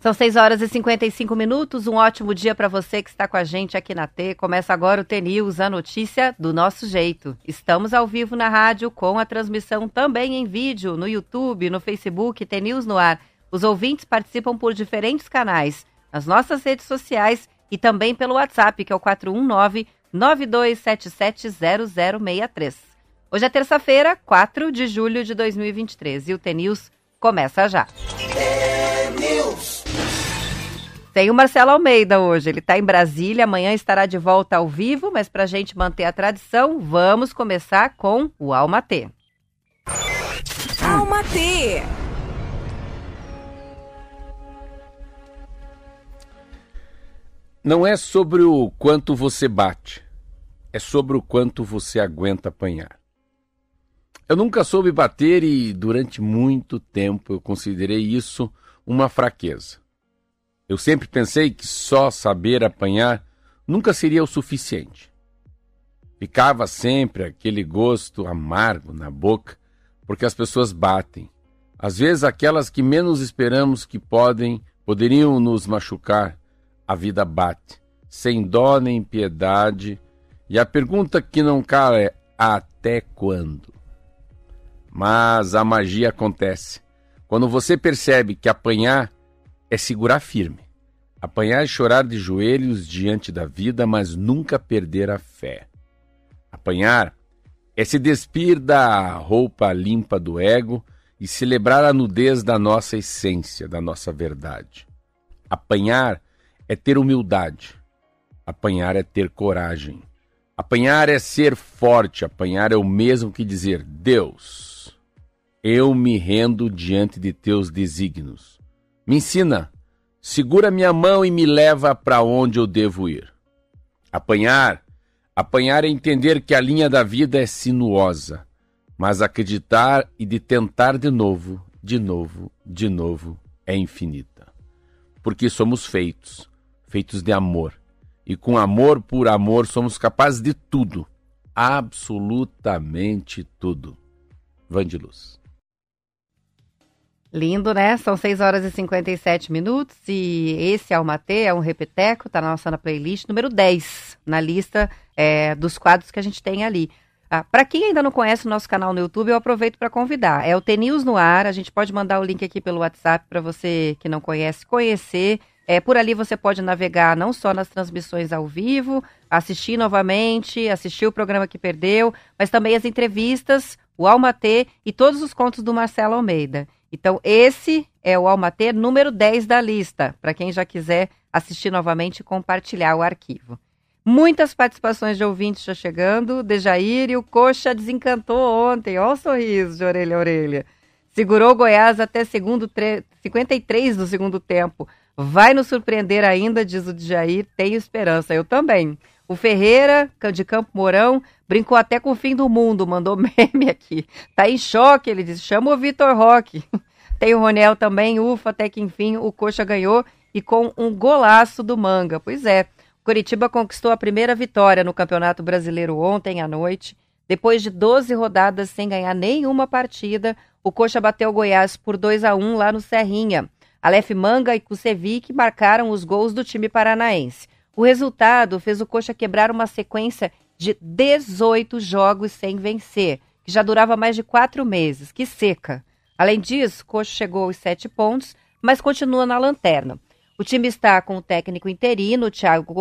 São 6 horas e 55 minutos. Um ótimo dia para você que está com a gente aqui na T. Começa agora o T-News, a notícia do nosso jeito. Estamos ao vivo na rádio com a transmissão também em vídeo no YouTube, no Facebook, T-News no ar. Os ouvintes participam por diferentes canais, nas nossas redes sociais e também pelo WhatsApp, que é o 419 92770063. Hoje é terça-feira, 4 de julho de 2023 e o T-News começa já. Tem o Marcelo Almeida hoje, ele está em Brasília, amanhã estará de volta ao vivo, mas para a gente manter a tradição, vamos começar com o Alma T. Alma T. Não é sobre o quanto você bate, é sobre o quanto você aguenta apanhar. Eu nunca soube bater e durante muito tempo eu considerei isso uma fraqueza. Eu sempre pensei que só saber apanhar nunca seria o suficiente. Ficava sempre aquele gosto amargo na boca porque as pessoas batem. Às vezes aquelas que menos esperamos que podem, poderiam nos machucar, a vida bate, sem dó nem piedade. E a pergunta que não cala é até quando? Mas a magia acontece. Quando você percebe que apanhar é segurar firme. Apanhar e chorar de joelhos diante da vida, mas nunca perder a fé. Apanhar é se despir da roupa limpa do ego e celebrar a nudez da nossa essência, da nossa verdade. Apanhar é ter humildade. Apanhar é ter coragem. Apanhar é ser forte. Apanhar é o mesmo que dizer: Deus, eu me rendo diante de teus desígnios. Me ensina, segura minha mão e me leva para onde eu devo ir. Apanhar, apanhar é entender que a linha da vida é sinuosa, mas acreditar e de tentar de novo, de novo, de novo é infinita. Porque somos feitos, feitos de amor. E com amor por amor somos capazes de tudo, absolutamente tudo. Vandiluz. Lindo, né? São 6 horas e 57 minutos e esse Almatê é um repeteco, tá na nossa na playlist número 10, na lista é, dos quadros que a gente tem ali. Ah, para quem ainda não conhece o nosso canal no YouTube, eu aproveito para convidar. É o TNews no ar, a gente pode mandar o link aqui pelo WhatsApp para você que não conhece conhecer. É, por ali você pode navegar não só nas transmissões ao vivo, assistir novamente, assistir o programa que perdeu, mas também as entrevistas, o Almatê e todos os contos do Marcelo Almeida. Então, esse é o Almater número 10 da lista, para quem já quiser assistir novamente e compartilhar o arquivo. Muitas participações de ouvintes já chegando. Dejair e o Coxa desencantou ontem. Olha o sorriso de orelha a orelha. Segurou Goiás até segundo 53 do segundo tempo. Vai nos surpreender ainda, diz o Dejair. Tenho esperança. Eu também. O Ferreira, de Campo Mourão, brincou até com o fim do mundo, mandou meme aqui. Tá em choque, ele disse. Chama o Vitor Roque. Tem o Ronel também, ufa, até que enfim o Coxa ganhou e com um golaço do Manga. Pois é, Curitiba conquistou a primeira vitória no Campeonato Brasileiro ontem à noite. Depois de 12 rodadas sem ganhar nenhuma partida, o Coxa bateu o Goiás por 2 a 1 lá no Serrinha. Aleph Manga e Kusevic marcaram os gols do time paranaense. O resultado fez o Coxa quebrar uma sequência de 18 jogos sem vencer, que já durava mais de quatro meses. Que seca! Além disso, Coxa chegou aos sete pontos, mas continua na lanterna. O time está com o técnico interino, Thiago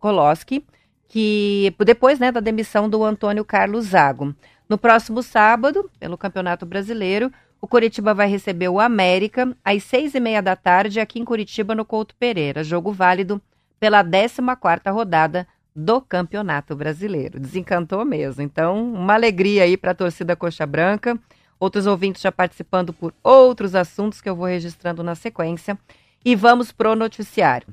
Koloski, que depois né, da demissão do Antônio Carlos Zago. No próximo sábado, pelo Campeonato Brasileiro, o Curitiba vai receber o América às seis e meia da tarde aqui em Curitiba, no Couto Pereira. Jogo válido pela 14ª rodada do Campeonato Brasileiro. Desencantou mesmo. Então, uma alegria aí para a torcida Coxa Branca. Outros ouvintes já participando por outros assuntos que eu vou registrando na sequência. E vamos pro noticiário.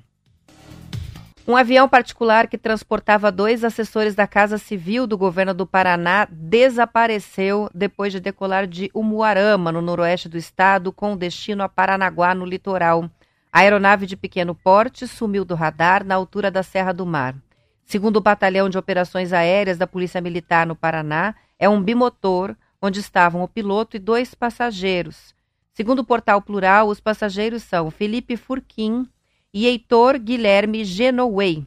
Um avião particular que transportava dois assessores da Casa Civil do governo do Paraná desapareceu depois de decolar de Umuarama, no noroeste do estado, com destino a Paranaguá, no litoral. A aeronave de pequeno porte sumiu do radar na altura da Serra do Mar. Segundo o Batalhão de Operações Aéreas da Polícia Militar no Paraná, é um bimotor onde estavam o piloto e dois passageiros. Segundo o portal Plural, os passageiros são Felipe Furquim e Heitor Guilherme Genoway.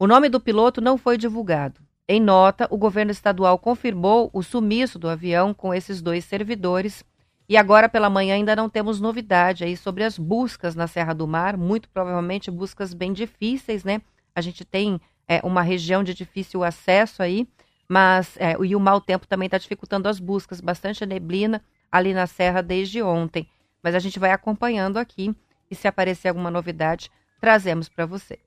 O nome do piloto não foi divulgado. Em nota, o governo estadual confirmou o sumiço do avião com esses dois servidores e agora pela manhã ainda não temos novidade aí sobre as buscas na Serra do Mar, muito provavelmente buscas bem difíceis, né? A gente tem é, uma região de difícil acesso aí, mas é, e o mau tempo também está dificultando as buscas, bastante neblina ali na Serra desde ontem. Mas a gente vai acompanhando aqui e se aparecer alguma novidade, trazemos para você.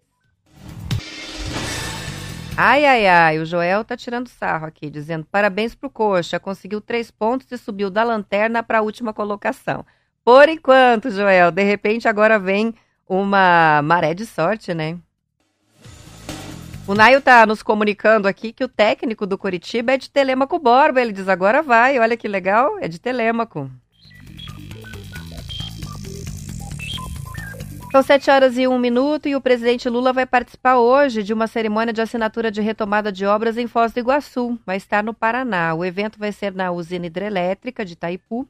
Ai, ai, ai, o Joel tá tirando sarro aqui, dizendo parabéns pro Coxa, conseguiu três pontos e subiu da lanterna para a última colocação. Por enquanto, Joel, de repente agora vem uma maré de sorte, né? O Naio tá nos comunicando aqui que o técnico do Curitiba é de Telêmaco Borba. Ele diz agora vai, olha que legal, é de Telêmaco. São sete horas e um minuto e o presidente Lula vai participar hoje de uma cerimônia de assinatura de retomada de obras em Foz do Iguaçu. Vai estar no Paraná. O evento vai ser na usina hidrelétrica de Itaipu.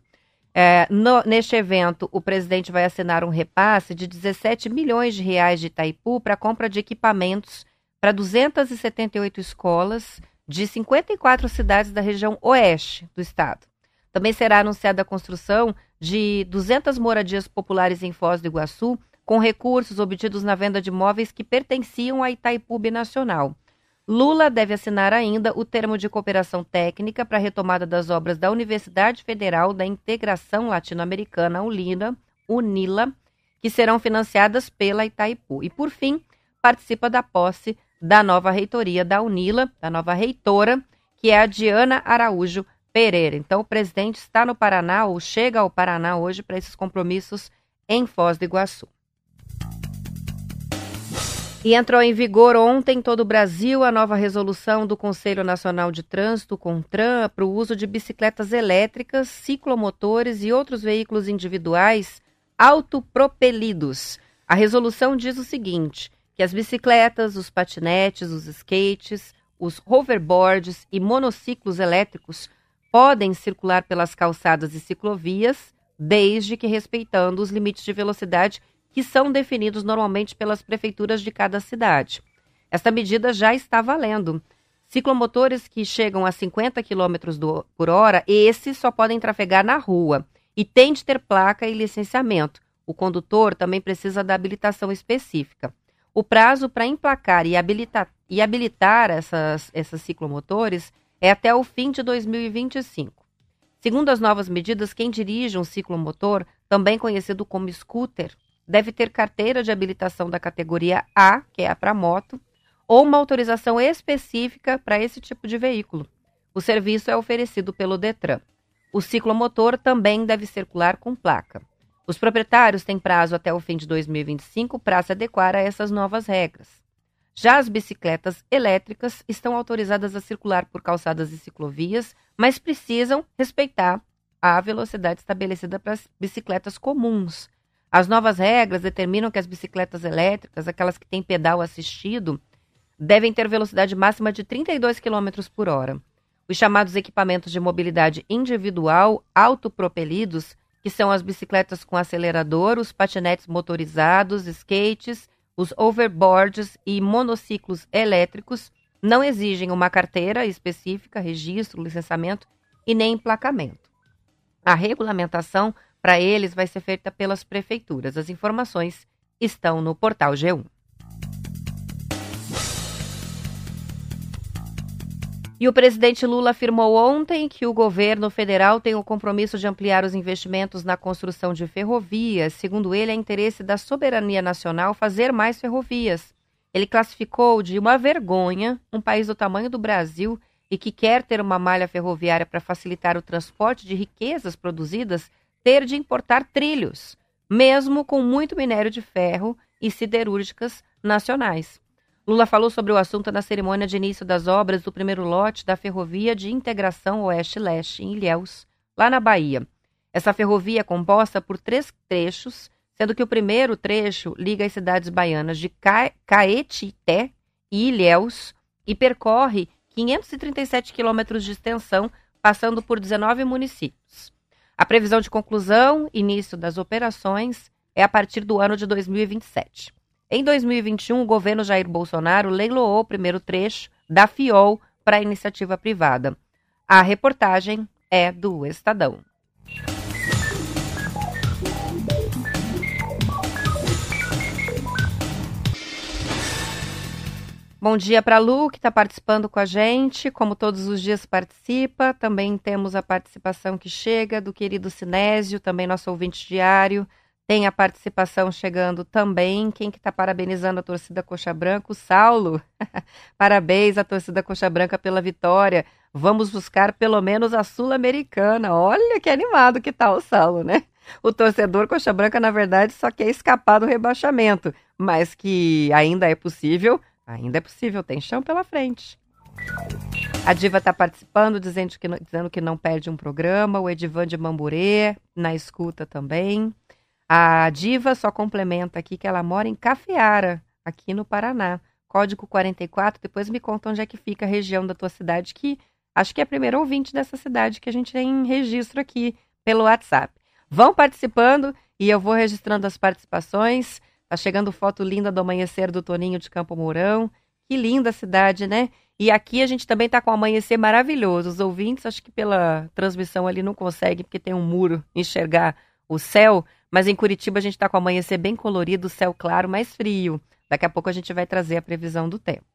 É, no, neste evento, o presidente vai assinar um repasse de 17 milhões de reais de Itaipu para compra de equipamentos para 278 escolas de 54 cidades da região oeste do estado. Também será anunciada a construção de 200 moradias populares em Foz do Iguaçu com recursos obtidos na venda de imóveis que pertenciam à Itaipu Nacional. Lula deve assinar ainda o termo de cooperação técnica para a retomada das obras da Universidade Federal da Integração Latino-Americana, ULINA, UNILA, que serão financiadas pela Itaipu. E, por fim, participa da posse da nova reitoria da UNILA, da nova reitora, que é a Diana Araújo Pereira. Então, o presidente está no Paraná, ou chega ao Paraná hoje, para esses compromissos em Foz do Iguaçu. E entrou em vigor ontem em todo o Brasil a nova resolução do Conselho Nacional de Trânsito, CONTRAN, para o uso de bicicletas elétricas, ciclomotores e outros veículos individuais autopropelidos. A resolução diz o seguinte: que as bicicletas, os patinetes, os skates, os hoverboards e monociclos elétricos podem circular pelas calçadas e ciclovias, desde que respeitando os limites de velocidade que são definidos normalmente pelas prefeituras de cada cidade. Esta medida já está valendo. Ciclomotores que chegam a 50 km por hora, esses só podem trafegar na rua e tem de ter placa e licenciamento. O condutor também precisa da habilitação específica. O prazo para emplacar e habilitar, e habilitar essas, essas ciclomotores é até o fim de 2025. Segundo as novas medidas, quem dirige um ciclomotor, também conhecido como scooter, deve ter carteira de habilitação da categoria A, que é a para moto, ou uma autorização específica para esse tipo de veículo. O serviço é oferecido pelo Detran. O ciclomotor também deve circular com placa. Os proprietários têm prazo até o fim de 2025 para se adequar a essas novas regras. Já as bicicletas elétricas estão autorizadas a circular por calçadas e ciclovias, mas precisam respeitar a velocidade estabelecida para as bicicletas comuns, as novas regras determinam que as bicicletas elétricas, aquelas que têm pedal assistido, devem ter velocidade máxima de 32 km por hora. Os chamados equipamentos de mobilidade individual autopropelidos, que são as bicicletas com acelerador, os patinetes motorizados, skates, os overboards e monociclos elétricos, não exigem uma carteira específica, registro, licenciamento e nem emplacamento. A regulamentação para eles, vai ser feita pelas prefeituras. As informações estão no portal G1. E o presidente Lula afirmou ontem que o governo federal tem o compromisso de ampliar os investimentos na construção de ferrovias. Segundo ele, é interesse da soberania nacional fazer mais ferrovias. Ele classificou de uma vergonha um país do tamanho do Brasil e que quer ter uma malha ferroviária para facilitar o transporte de riquezas produzidas ter de importar trilhos, mesmo com muito minério de ferro e siderúrgicas nacionais. Lula falou sobre o assunto na cerimônia de início das obras do primeiro lote da Ferrovia de Integração Oeste-Leste, em Ilhéus, lá na Bahia. Essa ferrovia é composta por três trechos, sendo que o primeiro trecho liga as cidades baianas de Caetité e Ilhéus e percorre 537 quilômetros de extensão passando por 19 municípios. A previsão de conclusão, início das operações, é a partir do ano de 2027. Em 2021, o governo Jair Bolsonaro leiloou o primeiro trecho da FIOL para a iniciativa privada. A reportagem é do Estadão. Bom dia para a Lu, que está participando com a gente, como todos os dias participa. Também temos a participação que chega do querido Sinésio, também nosso ouvinte diário. Tem a participação chegando também. Quem que está parabenizando a torcida Coxa Branca? O Saulo. Parabéns à torcida Coxa Branca pela vitória. Vamos buscar pelo menos a Sul-Americana. Olha que animado que tá o Saulo, né? O torcedor Coxa Branca, na verdade, só quer escapar do rebaixamento, mas que ainda é possível Ainda é possível, tem chão pela frente. A Diva está participando, dizendo que, dizendo que não perde um programa. O Edivan de Mamburê, na escuta também. A Diva só complementa aqui que ela mora em Cafeara, aqui no Paraná. Código 44, depois me conta onde é que fica a região da tua cidade, que acho que é a primeira ouvinte dessa cidade que a gente tem registro aqui pelo WhatsApp. Vão participando e eu vou registrando as participações. Tá chegando foto linda do amanhecer do Toninho de Campo Mourão. Que linda cidade, né? E aqui a gente também tá com um amanhecer maravilhoso. Os ouvintes, acho que pela transmissão ali não conseguem, porque tem um muro, enxergar o céu. Mas em Curitiba a gente tá com um amanhecer bem colorido, céu claro, mais frio. Daqui a pouco a gente vai trazer a previsão do tempo.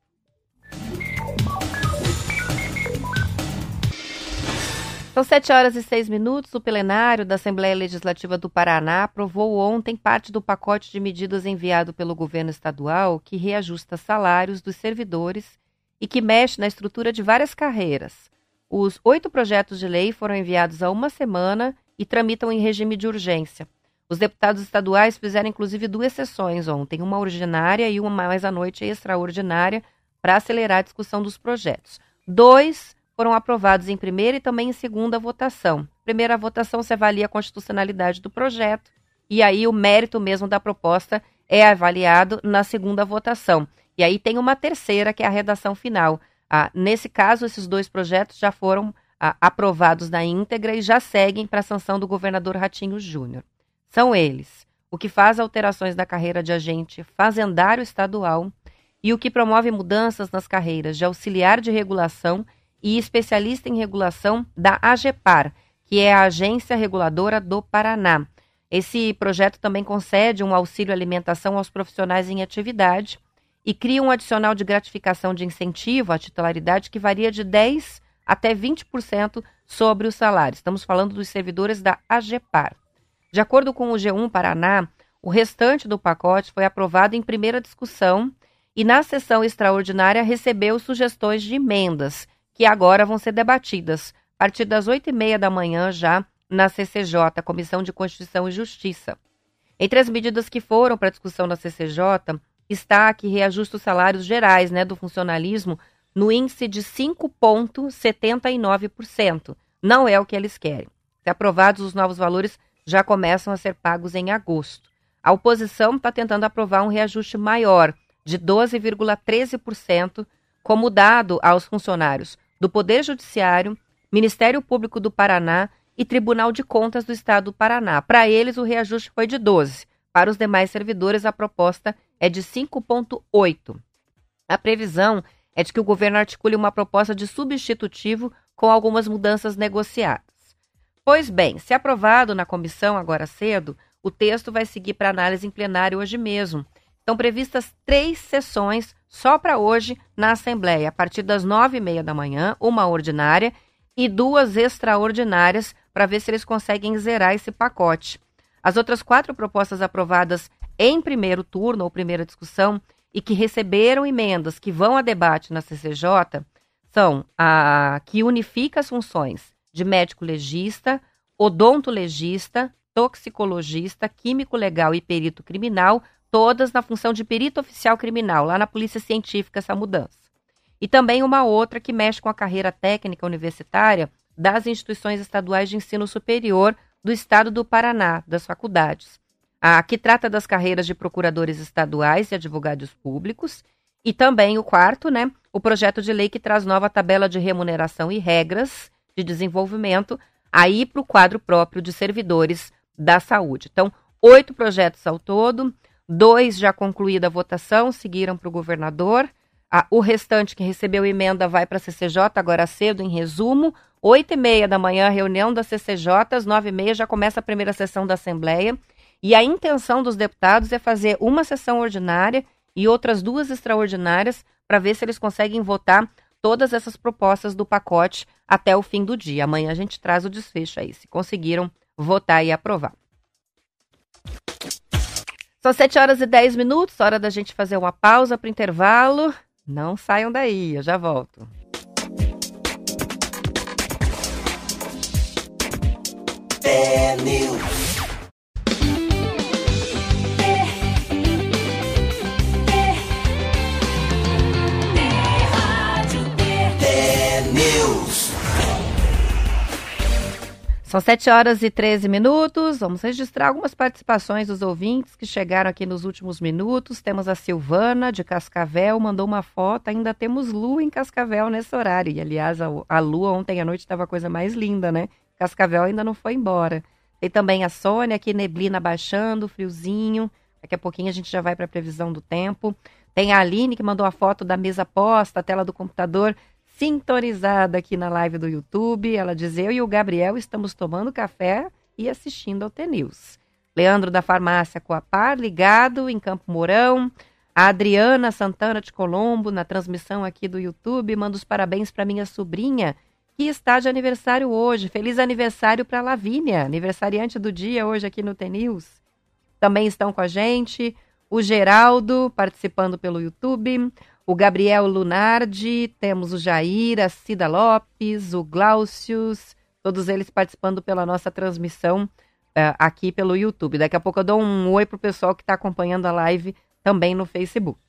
São sete horas e seis minutos. O plenário da Assembleia Legislativa do Paraná aprovou ontem parte do pacote de medidas enviado pelo governo estadual que reajusta salários dos servidores e que mexe na estrutura de várias carreiras. Os oito projetos de lei foram enviados há uma semana e tramitam em regime de urgência. Os deputados estaduais fizeram inclusive duas sessões ontem, uma ordinária e uma mais à noite extraordinária, para acelerar a discussão dos projetos. Dois foram aprovados em primeira e também em segunda votação. Primeira votação se avalia a constitucionalidade do projeto e aí o mérito mesmo da proposta é avaliado na segunda votação. E aí tem uma terceira, que é a redação final. Ah, nesse caso, esses dois projetos já foram ah, aprovados na íntegra e já seguem para a sanção do governador Ratinho Júnior. São eles: o que faz alterações na carreira de agente fazendário estadual e o que promove mudanças nas carreiras de auxiliar de regulação e especialista em regulação da AGEPAR, que é a Agência Reguladora do Paraná. Esse projeto também concede um auxílio alimentação aos profissionais em atividade e cria um adicional de gratificação de incentivo à titularidade que varia de 10% até 20% sobre o salário. Estamos falando dos servidores da AGEPAR. De acordo com o G1 Paraná, o restante do pacote foi aprovado em primeira discussão e na sessão extraordinária recebeu sugestões de emendas que agora vão ser debatidas a partir das oito e meia da manhã já na CCJ, Comissão de Constituição e Justiça. Entre as medidas que foram para discussão na CCJ está que reajusta os salários gerais né, do funcionalismo no índice de 5,79%. Não é o que eles querem. Se aprovados, os novos valores já começam a ser pagos em agosto. A oposição está tentando aprovar um reajuste maior, de 12,13%, como dado aos funcionários do Poder Judiciário, Ministério Público do Paraná e Tribunal de Contas do Estado do Paraná. Para eles, o reajuste foi de 12. Para os demais servidores, a proposta é de 5,8. A previsão é de que o governo articule uma proposta de substitutivo com algumas mudanças negociadas. Pois bem, se aprovado na comissão agora cedo, o texto vai seguir para análise em plenário hoje mesmo. Estão previstas três sessões só para hoje na Assembleia, a partir das nove e meia da manhã, uma ordinária e duas extraordinárias, para ver se eles conseguem zerar esse pacote. As outras quatro propostas aprovadas em primeiro turno ou primeira discussão e que receberam emendas que vão a debate na CCJ são a que unifica as funções de médico legista, odonto legista, toxicologista, químico legal e perito criminal todas na função de perito oficial criminal, lá na Polícia Científica, essa mudança. E também uma outra que mexe com a carreira técnica universitária das instituições estaduais de ensino superior do estado do Paraná, das faculdades. A que trata das carreiras de procuradores estaduais e advogados públicos. E também o quarto, né, o projeto de lei que traz nova tabela de remuneração e regras de desenvolvimento, aí para o quadro próprio de servidores da saúde. Então, oito projetos ao todo, dois já concluída a votação, seguiram para o governador. Ah, o restante que recebeu emenda vai para a CCJ agora cedo, em resumo. Oito e meia da manhã, reunião da CCJ, às nove e meia já começa a primeira sessão da Assembleia. E a intenção dos deputados é fazer uma sessão ordinária e outras duas extraordinárias para ver se eles conseguem votar todas essas propostas do pacote até o fim do dia. Amanhã a gente traz o desfecho aí, se conseguiram votar e aprovar. São 7 horas e 10 minutos, hora da gente fazer uma pausa para intervalo. Não saiam daí, eu já volto. É São 7 horas e 13 minutos. Vamos registrar algumas participações dos ouvintes que chegaram aqui nos últimos minutos. Temos a Silvana, de Cascavel, mandou uma foto. Ainda temos lua em Cascavel nesse horário. E, aliás, a, a lua ontem à noite estava a coisa mais linda, né? Cascavel ainda não foi embora. Tem também a Sônia, aqui neblina baixando, friozinho. Daqui a pouquinho a gente já vai para a previsão do tempo. Tem a Aline, que mandou a foto da mesa posta, a tela do computador sintonizada aqui na live do YouTube. Ela diz: Eu e o Gabriel estamos tomando café e assistindo ao TNews. Leandro da Farmácia Coapar, ligado em Campo Mourão. A Adriana Santana de Colombo, na transmissão aqui do YouTube, manda os parabéns para minha sobrinha, que está de aniversário hoje. Feliz aniversário para Lavínia, aniversariante do dia hoje aqui no TNews. Também estão com a gente o Geraldo, participando pelo YouTube, o Gabriel Lunardi, temos o Jair, a Cida Lopes, o Glaucius, todos eles participando pela nossa transmissão uh, aqui pelo YouTube. Daqui a pouco eu dou um oi pro pessoal que está acompanhando a live também no Facebook.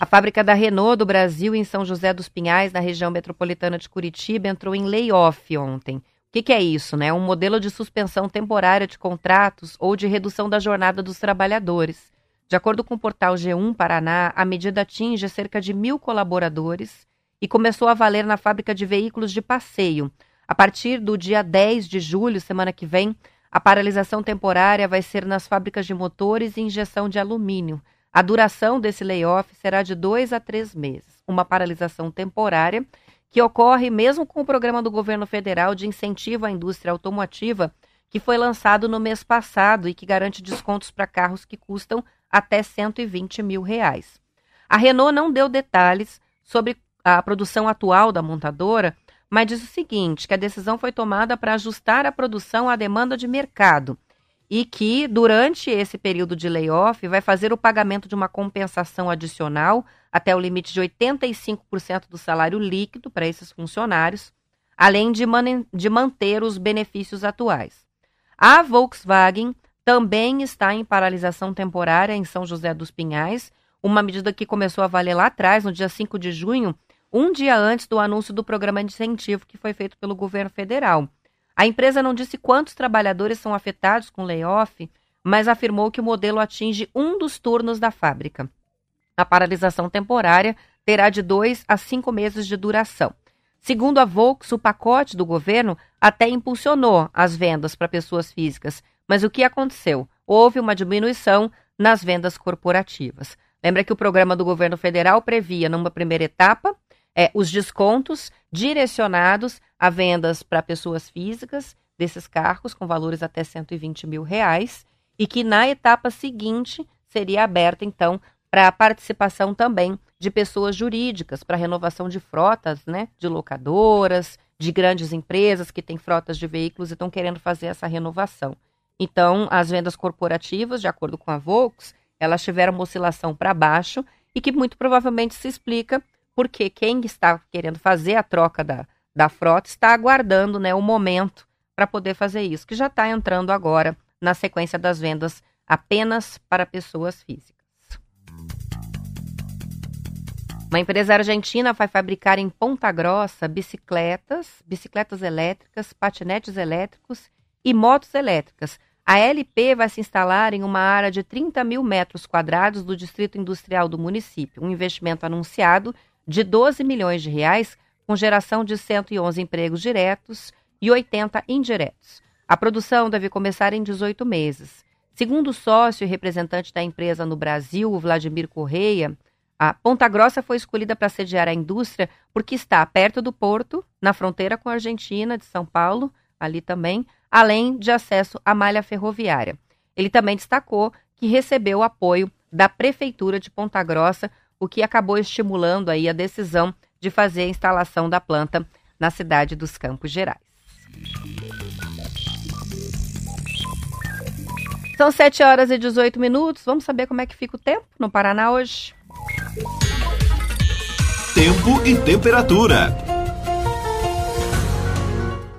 A fábrica da Renault do Brasil, em São José dos Pinhais, na região metropolitana de Curitiba, entrou em layoff ontem. O que, que é isso? Né? Um modelo de suspensão temporária de contratos ou de redução da jornada dos trabalhadores. De acordo com o portal G1 Paraná, a medida atinge cerca de mil colaboradores e começou a valer na fábrica de veículos de passeio. A partir do dia 10 de julho, semana que vem, a paralisação temporária vai ser nas fábricas de motores e injeção de alumínio. A duração desse layoff será de dois a três meses. Uma paralisação temporária que ocorre mesmo com o programa do governo federal de incentivo à indústria automotiva, que foi lançado no mês passado e que garante descontos para carros que custam até 120 mil reais. A Renault não deu detalhes sobre a produção atual da montadora, mas diz o seguinte: que a decisão foi tomada para ajustar a produção à demanda de mercado e que, durante esse período de layoff, vai fazer o pagamento de uma compensação adicional até o limite de 85% do salário líquido para esses funcionários, além de, man de manter os benefícios atuais. A Volkswagen também está em paralisação temporária em São José dos Pinhais, uma medida que começou a valer lá atrás, no dia 5 de junho, um dia antes do anúncio do programa de incentivo que foi feito pelo governo federal. A empresa não disse quantos trabalhadores são afetados com layoff, mas afirmou que o modelo atinge um dos turnos da fábrica. A paralisação temporária terá de dois a cinco meses de duração. Segundo a Volks, o pacote do governo até impulsionou as vendas para pessoas físicas, mas o que aconteceu? Houve uma diminuição nas vendas corporativas. Lembra que o programa do governo federal previa, numa primeira etapa, é, os descontos direcionados a vendas para pessoas físicas desses carros com valores até 120 mil reais e que na etapa seguinte seria aberta, então, para a participação também de pessoas jurídicas, para renovação de frotas, né, de locadoras, de grandes empresas que têm frotas de veículos e estão querendo fazer essa renovação. Então, as vendas corporativas, de acordo com a Volks, elas tiveram uma oscilação para baixo e que muito provavelmente se explica porque quem está querendo fazer a troca da, da frota está aguardando né, o momento para poder fazer isso, que já está entrando agora na sequência das vendas apenas para pessoas físicas. Uma empresa argentina vai fabricar em Ponta Grossa bicicletas, bicicletas elétricas, patinetes elétricos e motos elétricas. A LP vai se instalar em uma área de 30 mil metros quadrados do distrito industrial do município, um investimento anunciado de 12 milhões de reais com geração de 111 empregos diretos e 80 indiretos. A produção deve começar em 18 meses. Segundo o sócio e representante da empresa no Brasil, Vladimir Correia, a Ponta Grossa foi escolhida para sediar a indústria porque está perto do porto, na fronteira com a Argentina, de São Paulo, ali também, além de acesso à malha ferroviária. Ele também destacou que recebeu apoio da Prefeitura de Ponta Grossa, o que acabou estimulando aí a decisão de fazer a instalação da planta na cidade dos Campos Gerais. São 7 horas e 18 minutos. Vamos saber como é que fica o tempo no Paraná hoje? Tempo e temperatura.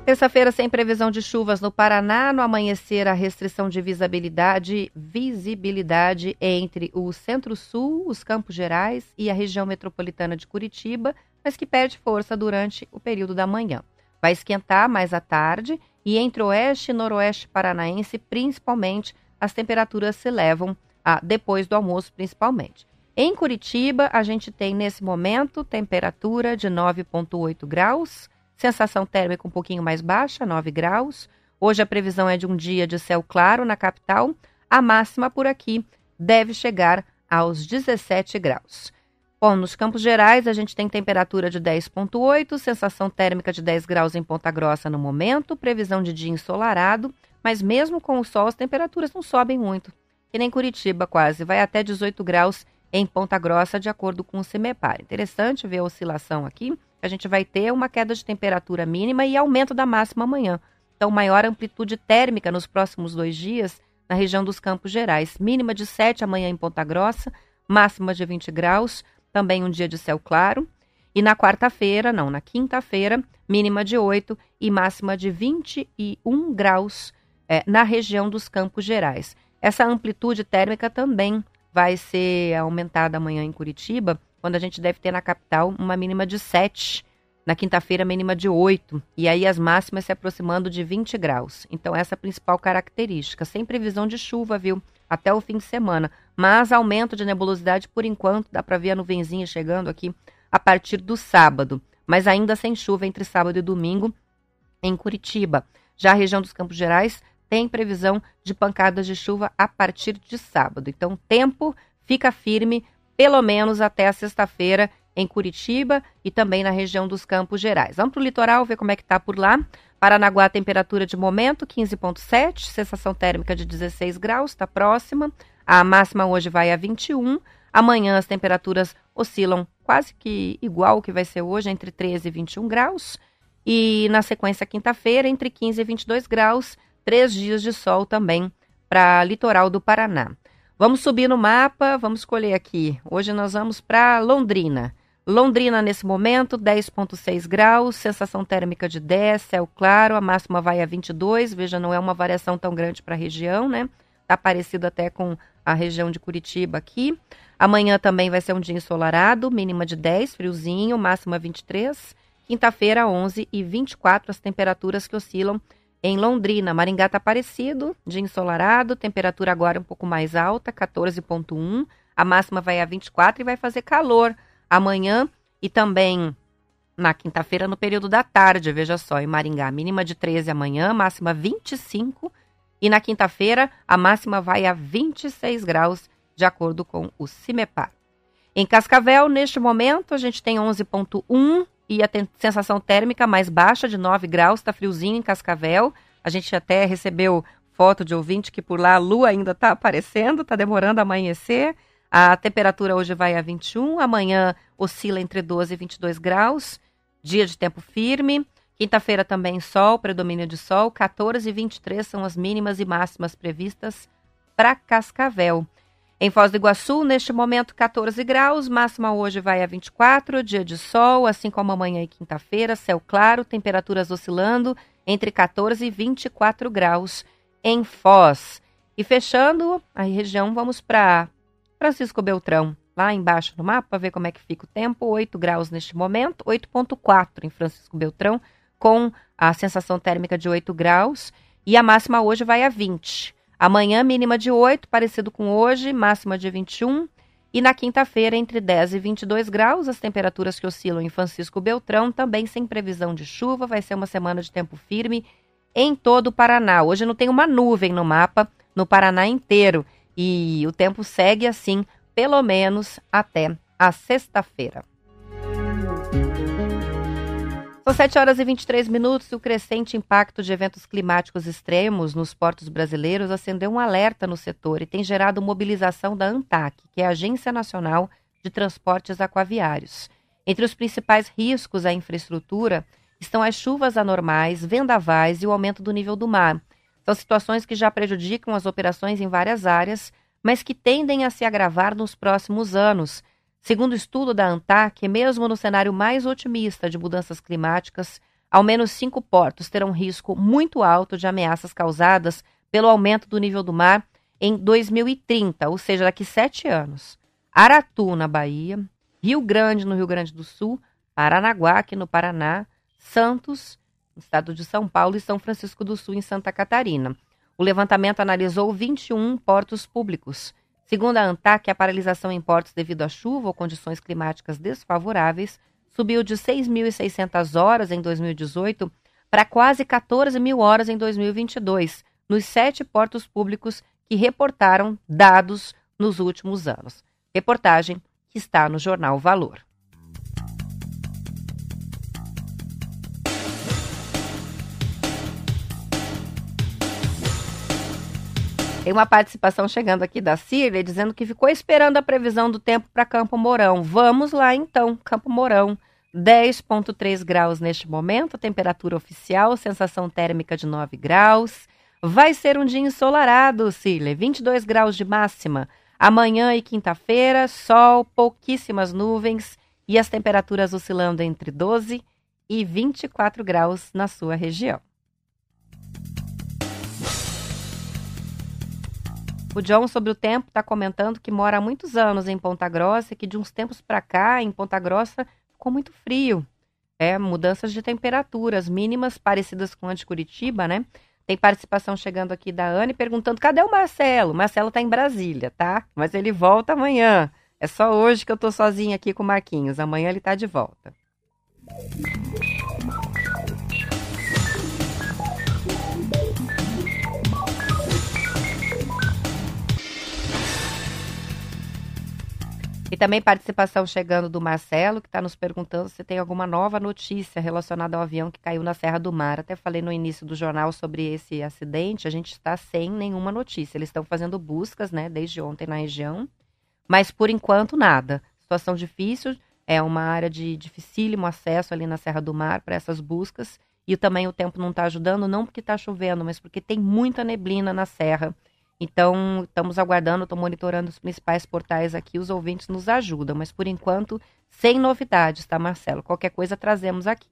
Terça-feira sem previsão de chuvas no Paraná. No amanhecer, a restrição de visibilidade, visibilidade entre o Centro-Sul, os Campos Gerais e a região metropolitana de Curitiba, mas que perde força durante o período da manhã. Vai esquentar mais à tarde e entre oeste e noroeste paranaense, principalmente, as temperaturas se elevam a, depois do almoço, principalmente. Em Curitiba, a gente tem nesse momento temperatura de 9,8 graus, sensação térmica um pouquinho mais baixa, 9 graus. Hoje a previsão é de um dia de céu claro na capital. A máxima por aqui deve chegar aos 17 graus. Bom, nos Campos Gerais a gente tem temperatura de 10,8, sensação térmica de 10 graus em Ponta Grossa no momento, previsão de dia ensolarado, mas mesmo com o sol as temperaturas não sobem muito, que nem Curitiba quase, vai até 18 graus em Ponta Grossa, de acordo com o CIMEPAR. Interessante ver a oscilação aqui. A gente vai ter uma queda de temperatura mínima e aumento da máxima amanhã. Então, maior amplitude térmica nos próximos dois dias na região dos Campos Gerais. Mínima de 7 amanhã em Ponta Grossa, máxima de 20 graus, também um dia de céu claro. E na quarta-feira, não, na quinta-feira, mínima de 8 e máxima de 21 graus é, na região dos Campos Gerais. Essa amplitude térmica também vai ser aumentada amanhã em Curitiba, quando a gente deve ter na capital uma mínima de 7, na quinta-feira mínima de 8, e aí as máximas se aproximando de 20 graus. Então essa é a principal característica, sem previsão de chuva, viu? Até o fim de semana, mas aumento de nebulosidade por enquanto, dá para ver a nuvenzinha chegando aqui a partir do sábado, mas ainda sem chuva entre sábado e domingo em Curitiba. Já a região dos Campos Gerais tem previsão de pancadas de chuva a partir de sábado. Então, o tempo fica firme, pelo menos até a sexta-feira, em Curitiba e também na região dos Campos Gerais. Vamos para o litoral ver como é que está por lá. Paranaguá, temperatura de momento 15,7, sensação térmica de 16 graus, está próxima. A máxima hoje vai a 21. Amanhã as temperaturas oscilam quase que igual o que vai ser hoje, entre 13 e 21 graus. E na sequência, quinta-feira, entre 15 e 22 graus três dias de sol também para litoral do Paraná. Vamos subir no mapa, vamos escolher aqui. Hoje nós vamos para Londrina. Londrina, nesse momento, 10,6 graus, sensação térmica de 10, céu claro, a máxima vai a 22. Veja, não é uma variação tão grande para a região, né? Está parecido até com a região de Curitiba aqui. Amanhã também vai ser um dia ensolarado, mínima de 10, friozinho, máxima 23. Quinta-feira, 11 e 24, as temperaturas que oscilam em Londrina, Maringá está parecido, dia ensolarado, temperatura agora um pouco mais alta, 14,1. A máxima vai a 24 e vai fazer calor amanhã e também na quinta-feira no período da tarde, veja só, em Maringá, mínima de 13 amanhã, máxima 25 e na quinta-feira a máxima vai a 26 graus, de acordo com o CIMEPAR. Em Cascavel, neste momento, a gente tem 11,1 e a sensação térmica mais baixa, de 9 graus, está friozinho em Cascavel. A gente até recebeu foto de ouvinte que por lá a lua ainda está aparecendo, está demorando a amanhecer. A temperatura hoje vai a 21, amanhã oscila entre 12 e 22 graus, dia de tempo firme. Quinta-feira também sol, predomínio de sol, 14 e 23 são as mínimas e máximas previstas para Cascavel. Em Foz do Iguaçu, neste momento, 14 graus, máxima hoje vai a 24, dia de sol, assim como amanhã e quinta-feira, céu claro, temperaturas oscilando entre 14 e 24 graus em Foz. E fechando a região, vamos para Francisco Beltrão, lá embaixo no mapa, ver como é que fica o tempo, 8 graus neste momento, 8.4 em Francisco Beltrão, com a sensação térmica de 8 graus, e a máxima hoje vai a 20. Amanhã, mínima de 8, parecido com hoje, máxima de 21. E na quinta-feira, entre 10 e 22 graus, as temperaturas que oscilam em Francisco Beltrão, também sem previsão de chuva. Vai ser uma semana de tempo firme em todo o Paraná. Hoje não tem uma nuvem no mapa no Paraná inteiro. E o tempo segue assim, pelo menos até a sexta-feira. São 7 horas e 23 minutos e o crescente impacto de eventos climáticos extremos nos portos brasileiros acendeu um alerta no setor e tem gerado mobilização da ANTAC, que é a Agência Nacional de Transportes Aquaviários. Entre os principais riscos à infraestrutura estão as chuvas anormais, vendavais e o aumento do nível do mar. São situações que já prejudicam as operações em várias áreas, mas que tendem a se agravar nos próximos anos Segundo o estudo da ANTAC, mesmo no cenário mais otimista de mudanças climáticas, ao menos cinco portos terão risco muito alto de ameaças causadas pelo aumento do nível do mar em 2030, ou seja, daqui sete anos. Aratu, na Bahia, Rio Grande, no Rio Grande do Sul, Paranaguá, aqui no Paraná, Santos, no estado de São Paulo, e São Francisco do Sul, em Santa Catarina. O levantamento analisou 21 portos públicos Segundo a ANTAC, a paralisação em portos devido à chuva ou condições climáticas desfavoráveis subiu de 6.600 horas em 2018 para quase 14 mil horas em 2022, nos sete portos públicos que reportaram dados nos últimos anos. Reportagem que está no jornal Valor. Tem uma participação chegando aqui da Cília dizendo que ficou esperando a previsão do tempo para Campo Mourão. Vamos lá então, Campo Mourão. 10,3 graus neste momento, temperatura oficial, sensação térmica de 9 graus. Vai ser um dia ensolarado, Cília, 22 graus de máxima. Amanhã e quinta-feira, sol, pouquíssimas nuvens e as temperaturas oscilando entre 12 e 24 graus na sua região. O John, sobre o tempo, está comentando que mora há muitos anos em Ponta Grossa e que de uns tempos para cá, em Ponta Grossa, ficou muito frio. É, mudanças de temperaturas mínimas parecidas com a de Curitiba, né? Tem participação chegando aqui da Anne perguntando: cadê o Marcelo? O Marcelo está em Brasília, tá? Mas ele volta amanhã. É só hoje que eu estou sozinha aqui com o Marquinhos. Amanhã ele está de volta. E também participação chegando do Marcelo, que está nos perguntando se tem alguma nova notícia relacionada ao avião que caiu na Serra do Mar. Até falei no início do jornal sobre esse acidente. A gente está sem nenhuma notícia. Eles estão fazendo buscas, né, desde ontem na região, mas por enquanto nada. Situação difícil. É uma área de dificílimo acesso ali na Serra do Mar para essas buscas. E também o tempo não está ajudando, não porque está chovendo, mas porque tem muita neblina na serra. Então, estamos aguardando, estou monitorando os principais portais aqui, os ouvintes nos ajudam, mas por enquanto, sem novidades, tá, Marcelo? Qualquer coisa trazemos aqui.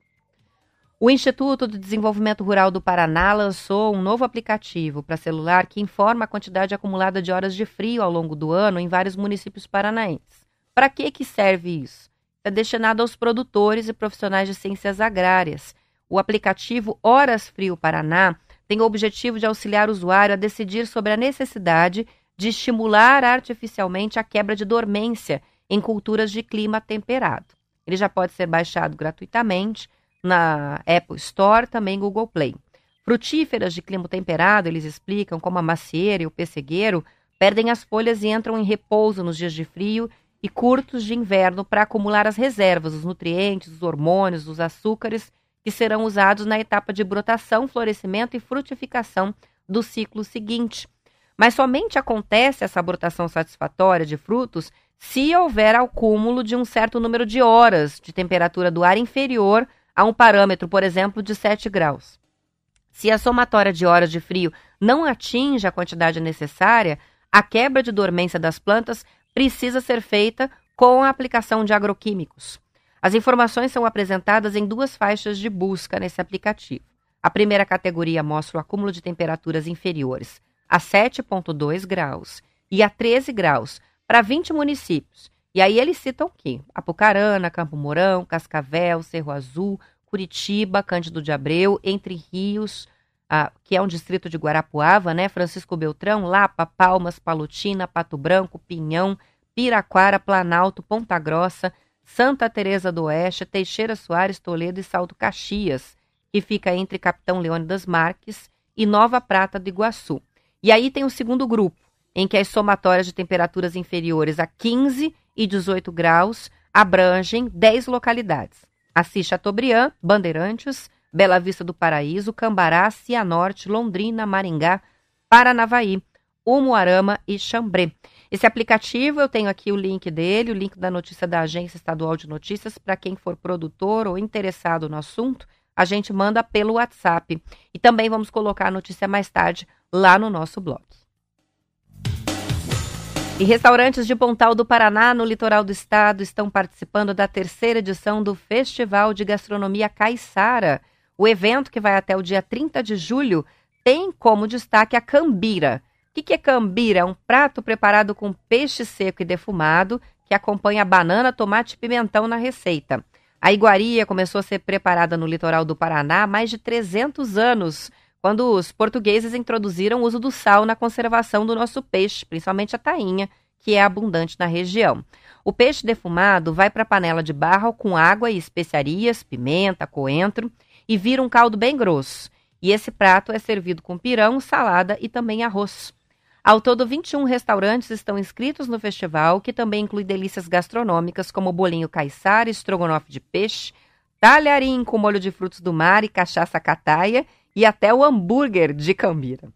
O Instituto de Desenvolvimento Rural do Paraná lançou um novo aplicativo para celular que informa a quantidade acumulada de horas de frio ao longo do ano em vários municípios paranaenses. Para que, que serve isso? É destinado aos produtores e profissionais de ciências agrárias. O aplicativo Horas Frio Paraná tem o objetivo de auxiliar o usuário a decidir sobre a necessidade de estimular artificialmente a quebra de dormência em culturas de clima temperado. Ele já pode ser baixado gratuitamente na Apple Store, também Google Play. Frutíferas de clima temperado, eles explicam como a macieira e o pessegueiro perdem as folhas e entram em repouso nos dias de frio e curtos de inverno para acumular as reservas, os nutrientes, os hormônios, os açúcares que serão usados na etapa de brotação, florescimento e frutificação do ciclo seguinte. Mas somente acontece essa brotação satisfatória de frutos se houver acúmulo de um certo número de horas de temperatura do ar inferior a um parâmetro, por exemplo, de 7 graus. Se a somatória de horas de frio não atinge a quantidade necessária, a quebra de dormência das plantas precisa ser feita com a aplicação de agroquímicos. As informações são apresentadas em duas faixas de busca nesse aplicativo. A primeira categoria mostra o acúmulo de temperaturas inferiores a 7,2 graus e a 13 graus para 20 municípios. E aí eles citam aqui: Apucarana, Campo Mourão, Cascavel, Cerro Azul, Curitiba, Cândido de Abreu, Entre Rios, ah, que é um distrito de Guarapuava, né? Francisco Beltrão, Lapa, Palmas, Palutina, Pato Branco, Pinhão, Piraquara, Planalto, Ponta Grossa, Santa Teresa do Oeste, Teixeira Soares, Toledo e Salto Caxias, que fica entre Capitão Leônidas Marques e Nova Prata do Iguaçu. E aí tem o segundo grupo, em que as somatórias de temperaturas inferiores a 15 e 18 graus abrangem 10 localidades. Assis Chateaubriand, Bandeirantes, Bela Vista do Paraíso, Cambará, Cianorte, Londrina, Maringá, Paranavaí, Umuarama e Xambrê. Esse aplicativo, eu tenho aqui o link dele, o link da notícia da Agência Estadual de Notícias, para quem for produtor ou interessado no assunto, a gente manda pelo WhatsApp. E também vamos colocar a notícia mais tarde lá no nosso blog. E restaurantes de Pontal do Paraná, no litoral do estado, estão participando da terceira edição do Festival de Gastronomia Caiçara. O evento, que vai até o dia 30 de julho, tem como destaque a cambira o que, que é cambira? É um prato preparado com peixe seco e defumado que acompanha banana, tomate e pimentão na receita. A iguaria começou a ser preparada no litoral do Paraná há mais de 300 anos, quando os portugueses introduziram o uso do sal na conservação do nosso peixe, principalmente a tainha, que é abundante na região. O peixe defumado vai para a panela de barro com água e especiarias, pimenta, coentro, e vira um caldo bem grosso. E esse prato é servido com pirão, salada e também arroz. Ao todo, 21 restaurantes estão inscritos no festival, que também inclui delícias gastronômicas como bolinho caiçara, estrogonofe de peixe, talharim com molho de frutos do mar e cachaça cataia e até o hambúrguer de Cambira.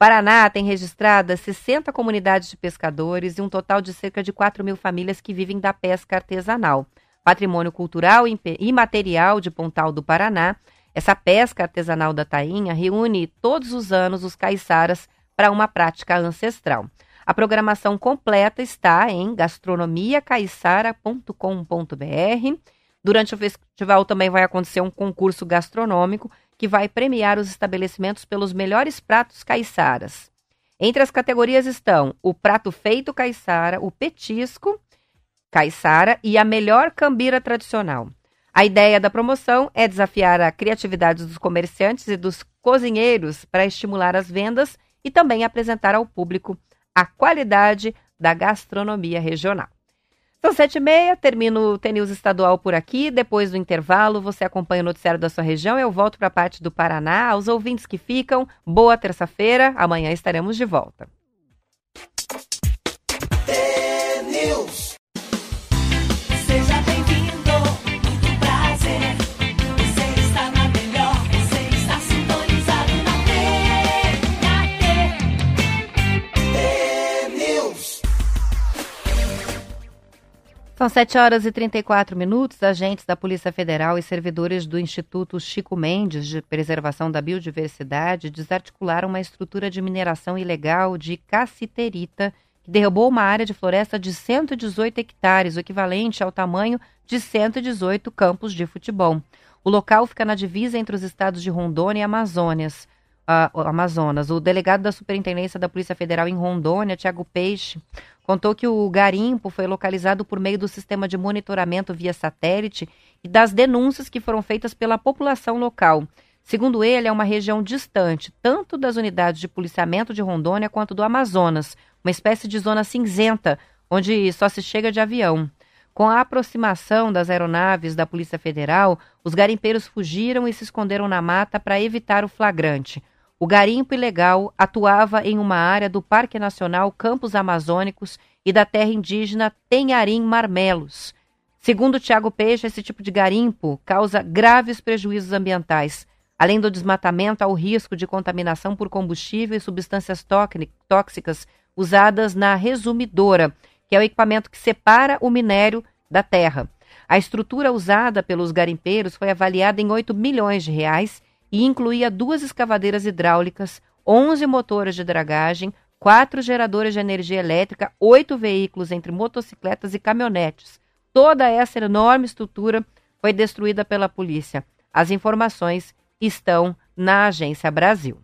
Paraná tem registradas 60 comunidades de pescadores e um total de cerca de 4 mil famílias que vivem da pesca artesanal. Patrimônio cultural e imaterial de Pontal do Paraná, essa pesca artesanal da tainha reúne todos os anos os caiçaras para uma prática ancestral. A programação completa está em gastronomiacaiçara.com.br. Durante o festival também vai acontecer um concurso gastronômico que vai premiar os estabelecimentos pelos melhores pratos caiçaras. Entre as categorias estão o prato feito caiçara, o petisco caiçara e a melhor cambira tradicional. A ideia da promoção é desafiar a criatividade dos comerciantes e dos cozinheiros para estimular as vendas e também apresentar ao público a qualidade da gastronomia regional. São sete e meia, termino o TNews estadual por aqui. Depois do intervalo, você acompanha o noticiário da sua região. Eu volto para a parte do Paraná. Aos ouvintes que ficam, boa terça-feira. Amanhã estaremos de volta. São 7 horas e 34 minutos. Agentes da Polícia Federal e servidores do Instituto Chico Mendes de Preservação da Biodiversidade desarticularam uma estrutura de mineração ilegal de cassiterita que derrubou uma área de floresta de 118 hectares, o equivalente ao tamanho de 118 campos de futebol. O local fica na divisa entre os estados de Rondônia e Amazônias. Uh, Amazonas. O delegado da Superintendência da Polícia Federal em Rondônia, Tiago Peixe, contou que o garimpo foi localizado por meio do sistema de monitoramento via satélite e das denúncias que foram feitas pela população local. Segundo ele, é uma região distante tanto das unidades de policiamento de Rondônia quanto do Amazonas, uma espécie de zona cinzenta, onde só se chega de avião. Com a aproximação das aeronaves da Polícia Federal, os garimpeiros fugiram e se esconderam na mata para evitar o flagrante. O garimpo ilegal atuava em uma área do Parque Nacional Campos Amazônicos e da terra indígena Tenharim Marmelos. Segundo Tiago Peixe, esse tipo de garimpo causa graves prejuízos ambientais. Além do desmatamento, há o risco de contaminação por combustível e substâncias tóxicas usadas na resumidora, que é o equipamento que separa o minério da terra. A estrutura usada pelos garimpeiros foi avaliada em 8 milhões de reais e incluía duas escavadeiras hidráulicas, 11 motores de dragagem, quatro geradores de energia elétrica, oito veículos entre motocicletas e caminhonetes. Toda essa enorme estrutura foi destruída pela polícia. As informações estão na Agência Brasil.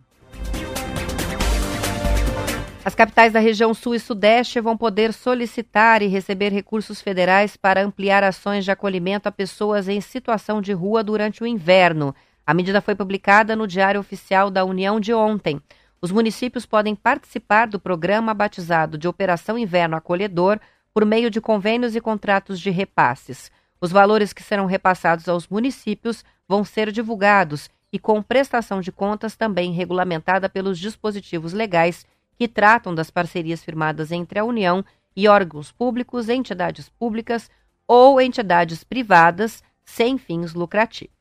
As capitais da região Sul e Sudeste vão poder solicitar e receber recursos federais para ampliar ações de acolhimento a pessoas em situação de rua durante o inverno. A medida foi publicada no Diário Oficial da União de ontem. Os municípios podem participar do programa batizado de Operação Inverno Acolhedor por meio de convênios e contratos de repasses. Os valores que serão repassados aos municípios vão ser divulgados e com prestação de contas também regulamentada pelos dispositivos legais que tratam das parcerias firmadas entre a União e órgãos públicos, entidades públicas ou entidades privadas sem fins lucrativos.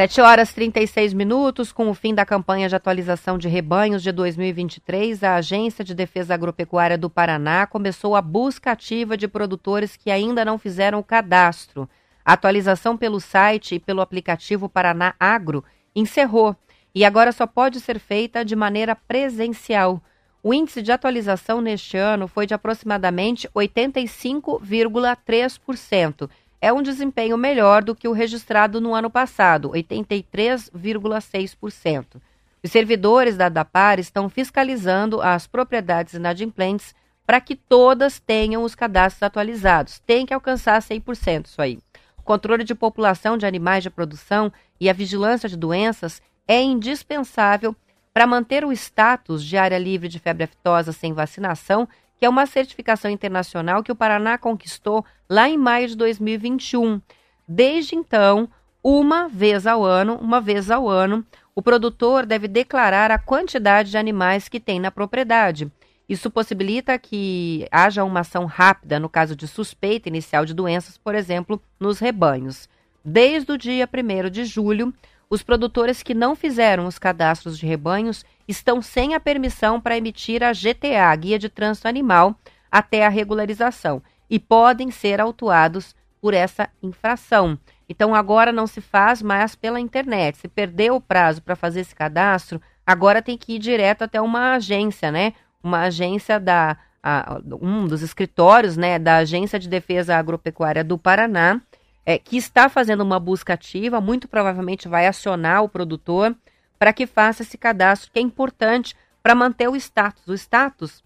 7 horas 36 minutos, com o fim da campanha de atualização de rebanhos de 2023, a Agência de Defesa Agropecuária do Paraná começou a busca ativa de produtores que ainda não fizeram o cadastro. A atualização pelo site e pelo aplicativo Paraná Agro encerrou e agora só pode ser feita de maneira presencial. O índice de atualização neste ano foi de aproximadamente 85,3%. É um desempenho melhor do que o registrado no ano passado, 83,6%. Os servidores da DAPAR estão fiscalizando as propriedades inadimplentes para que todas tenham os cadastros atualizados. Tem que alcançar 100% isso aí. O controle de população de animais de produção e a vigilância de doenças é indispensável para manter o status de área livre de febre aftosa sem vacinação, que é uma certificação internacional que o Paraná conquistou lá em maio de 2021. Desde então, uma vez ao ano, uma vez ao ano, o produtor deve declarar a quantidade de animais que tem na propriedade. Isso possibilita que haja uma ação rápida no caso de suspeita inicial de doenças, por exemplo, nos rebanhos. Desde o dia 1 de julho, os produtores que não fizeram os cadastros de rebanhos estão sem a permissão para emitir a GTA, Guia de Trânsito Animal, até a regularização e podem ser autuados por essa infração. Então agora não se faz mais pela internet. Se perdeu o prazo para fazer esse cadastro, agora tem que ir direto até uma agência, né? Uma agência da a, um dos escritórios, né, da Agência de Defesa Agropecuária do Paraná é, que está fazendo uma busca ativa, muito provavelmente vai acionar o produtor para que faça esse cadastro, que é importante para manter o status. O status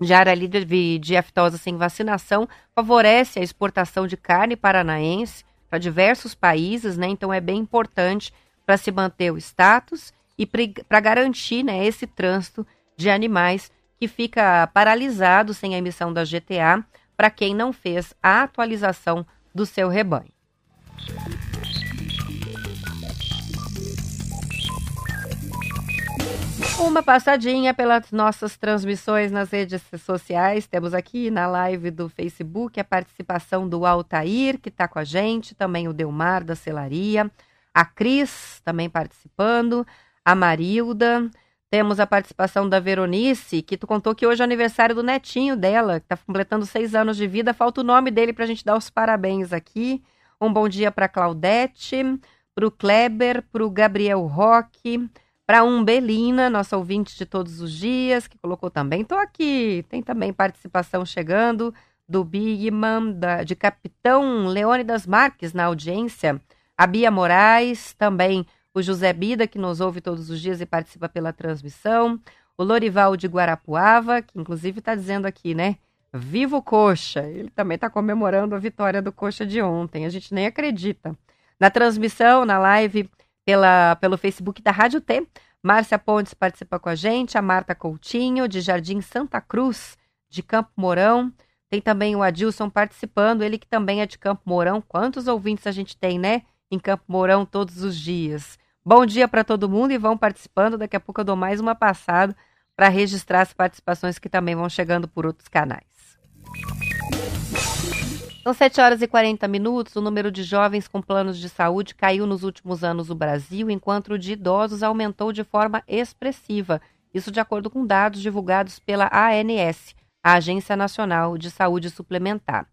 de área livre de, de aftosa sem vacinação favorece a exportação de carne paranaense para diversos países, né? Então é bem importante para se manter o status e para garantir né, esse trânsito de animais que fica paralisado sem a emissão da GTA para quem não fez a atualização do seu rebanho. Uma passadinha pelas nossas transmissões nas redes sociais. Temos aqui na live do Facebook a participação do Altair, que está com a gente, também o Delmar da Celaria, a Cris também participando, a Marilda. Temos a participação da Veronice, que tu contou que hoje é aniversário do netinho dela, que está completando seis anos de vida. Falta o nome dele para a gente dar os parabéns aqui. Um bom dia para Claudete, para o Kleber, para o Gabriel Roque, para Umbelina, nossa ouvinte de todos os dias, que colocou também. Estou aqui. Tem também participação chegando do Bigman, da, de Capitão Leônidas Marques na audiência. A Bia Moraes, também o José Bida, que nos ouve todos os dias e participa pela transmissão. O Lorival de Guarapuava, que inclusive está dizendo aqui, né? Viva o Coxa! Ele também está comemorando a vitória do Coxa de ontem. A gente nem acredita. Na transmissão, na live pela, pelo Facebook da Rádio T, Márcia Pontes participa com a gente, a Marta Coutinho, de Jardim Santa Cruz, de Campo Mourão. Tem também o Adilson participando, ele que também é de Campo Mourão. Quantos ouvintes a gente tem, né? Em Campo Mourão todos os dias. Bom dia para todo mundo e vão participando. Daqui a pouco eu dou mais uma passada para registrar as participações que também vão chegando por outros canais. São 7 horas e 40 minutos. O número de jovens com planos de saúde caiu nos últimos anos no Brasil, enquanto o de idosos aumentou de forma expressiva. Isso de acordo com dados divulgados pela ANS, a Agência Nacional de Saúde Suplementar.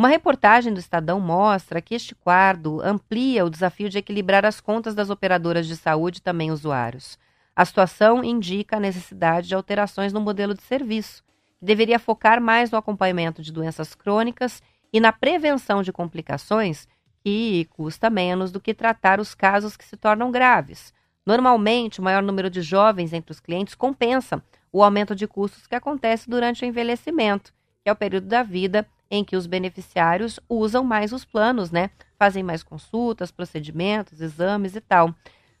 Uma reportagem do Estadão mostra que este quadro amplia o desafio de equilibrar as contas das operadoras de saúde e também usuários. A situação indica a necessidade de alterações no modelo de serviço deveria focar mais no acompanhamento de doenças crônicas e na prevenção de complicações, que custa menos do que tratar os casos que se tornam graves. Normalmente, o maior número de jovens entre os clientes compensa o aumento de custos que acontece durante o envelhecimento, é o período da vida em que os beneficiários usam mais os planos, né? Fazem mais consultas, procedimentos, exames e tal.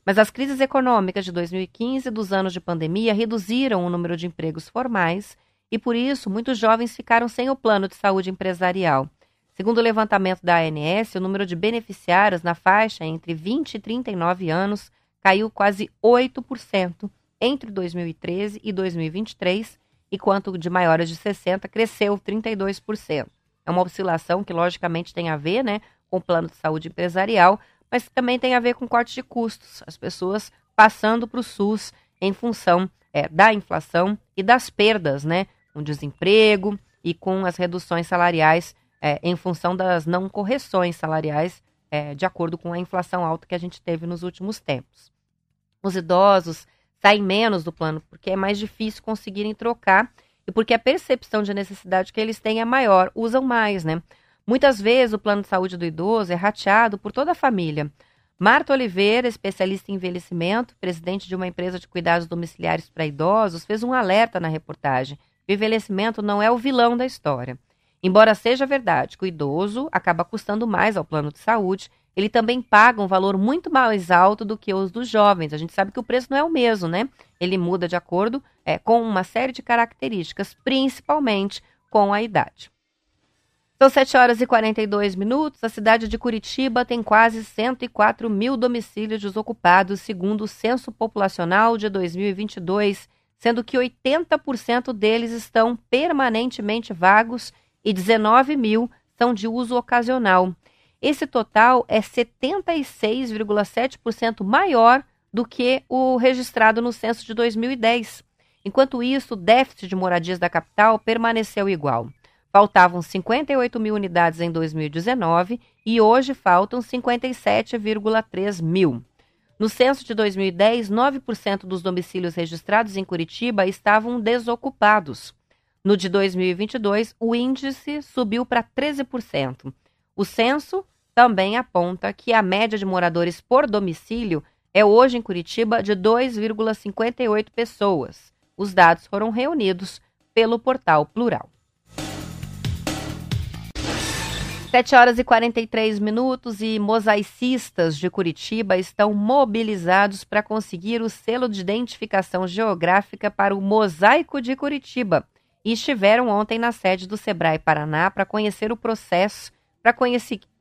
Mas as crises econômicas de 2015 e dos anos de pandemia reduziram o número de empregos formais e, por isso, muitos jovens ficaram sem o plano de saúde empresarial. Segundo o levantamento da ANS, o número de beneficiários na faixa entre 20 e 39 anos caiu quase 8% entre 2013 e 2023, enquanto de maiores de 60 cresceu 32%. É uma oscilação que, logicamente, tem a ver né, com o plano de saúde empresarial, mas também tem a ver com corte de custos. As pessoas passando para o SUS em função é, da inflação e das perdas, né? Com desemprego e com as reduções salariais é, em função das não correções salariais é, de acordo com a inflação alta que a gente teve nos últimos tempos. Os idosos saem menos do plano porque é mais difícil conseguirem trocar e porque a percepção de necessidade que eles têm é maior, usam mais, né? Muitas vezes o plano de saúde do idoso é rateado por toda a família. Marta Oliveira, especialista em envelhecimento, presidente de uma empresa de cuidados domiciliares para idosos, fez um alerta na reportagem. O envelhecimento não é o vilão da história. Embora seja verdade que o idoso acaba custando mais ao plano de saúde, ele também paga um valor muito mais alto do que os dos jovens. A gente sabe que o preço não é o mesmo, né? Ele muda de acordo é, com uma série de características, principalmente com a idade. São 7 horas e 42 minutos. A cidade de Curitiba tem quase 104 mil domicílios desocupados, segundo o Censo Populacional de 2022, sendo que 80% deles estão permanentemente vagos e 19 mil são de uso ocasional. Esse total é 76,7% maior do que o registrado no censo de 2010. Enquanto isso, o déficit de moradias da capital permaneceu igual. Faltavam 58 mil unidades em 2019 e hoje faltam 57,3 mil. No censo de 2010, 9% dos domicílios registrados em Curitiba estavam desocupados. No de 2022, o índice subiu para 13%. O censo também aponta que a média de moradores por domicílio é hoje em Curitiba de 2,58 pessoas. Os dados foram reunidos pelo portal Plural. 7 horas e 43 minutos e mosaicistas de Curitiba estão mobilizados para conseguir o selo de identificação geográfica para o Mosaico de Curitiba e estiveram ontem na sede do Sebrae Paraná para conhecer o processo para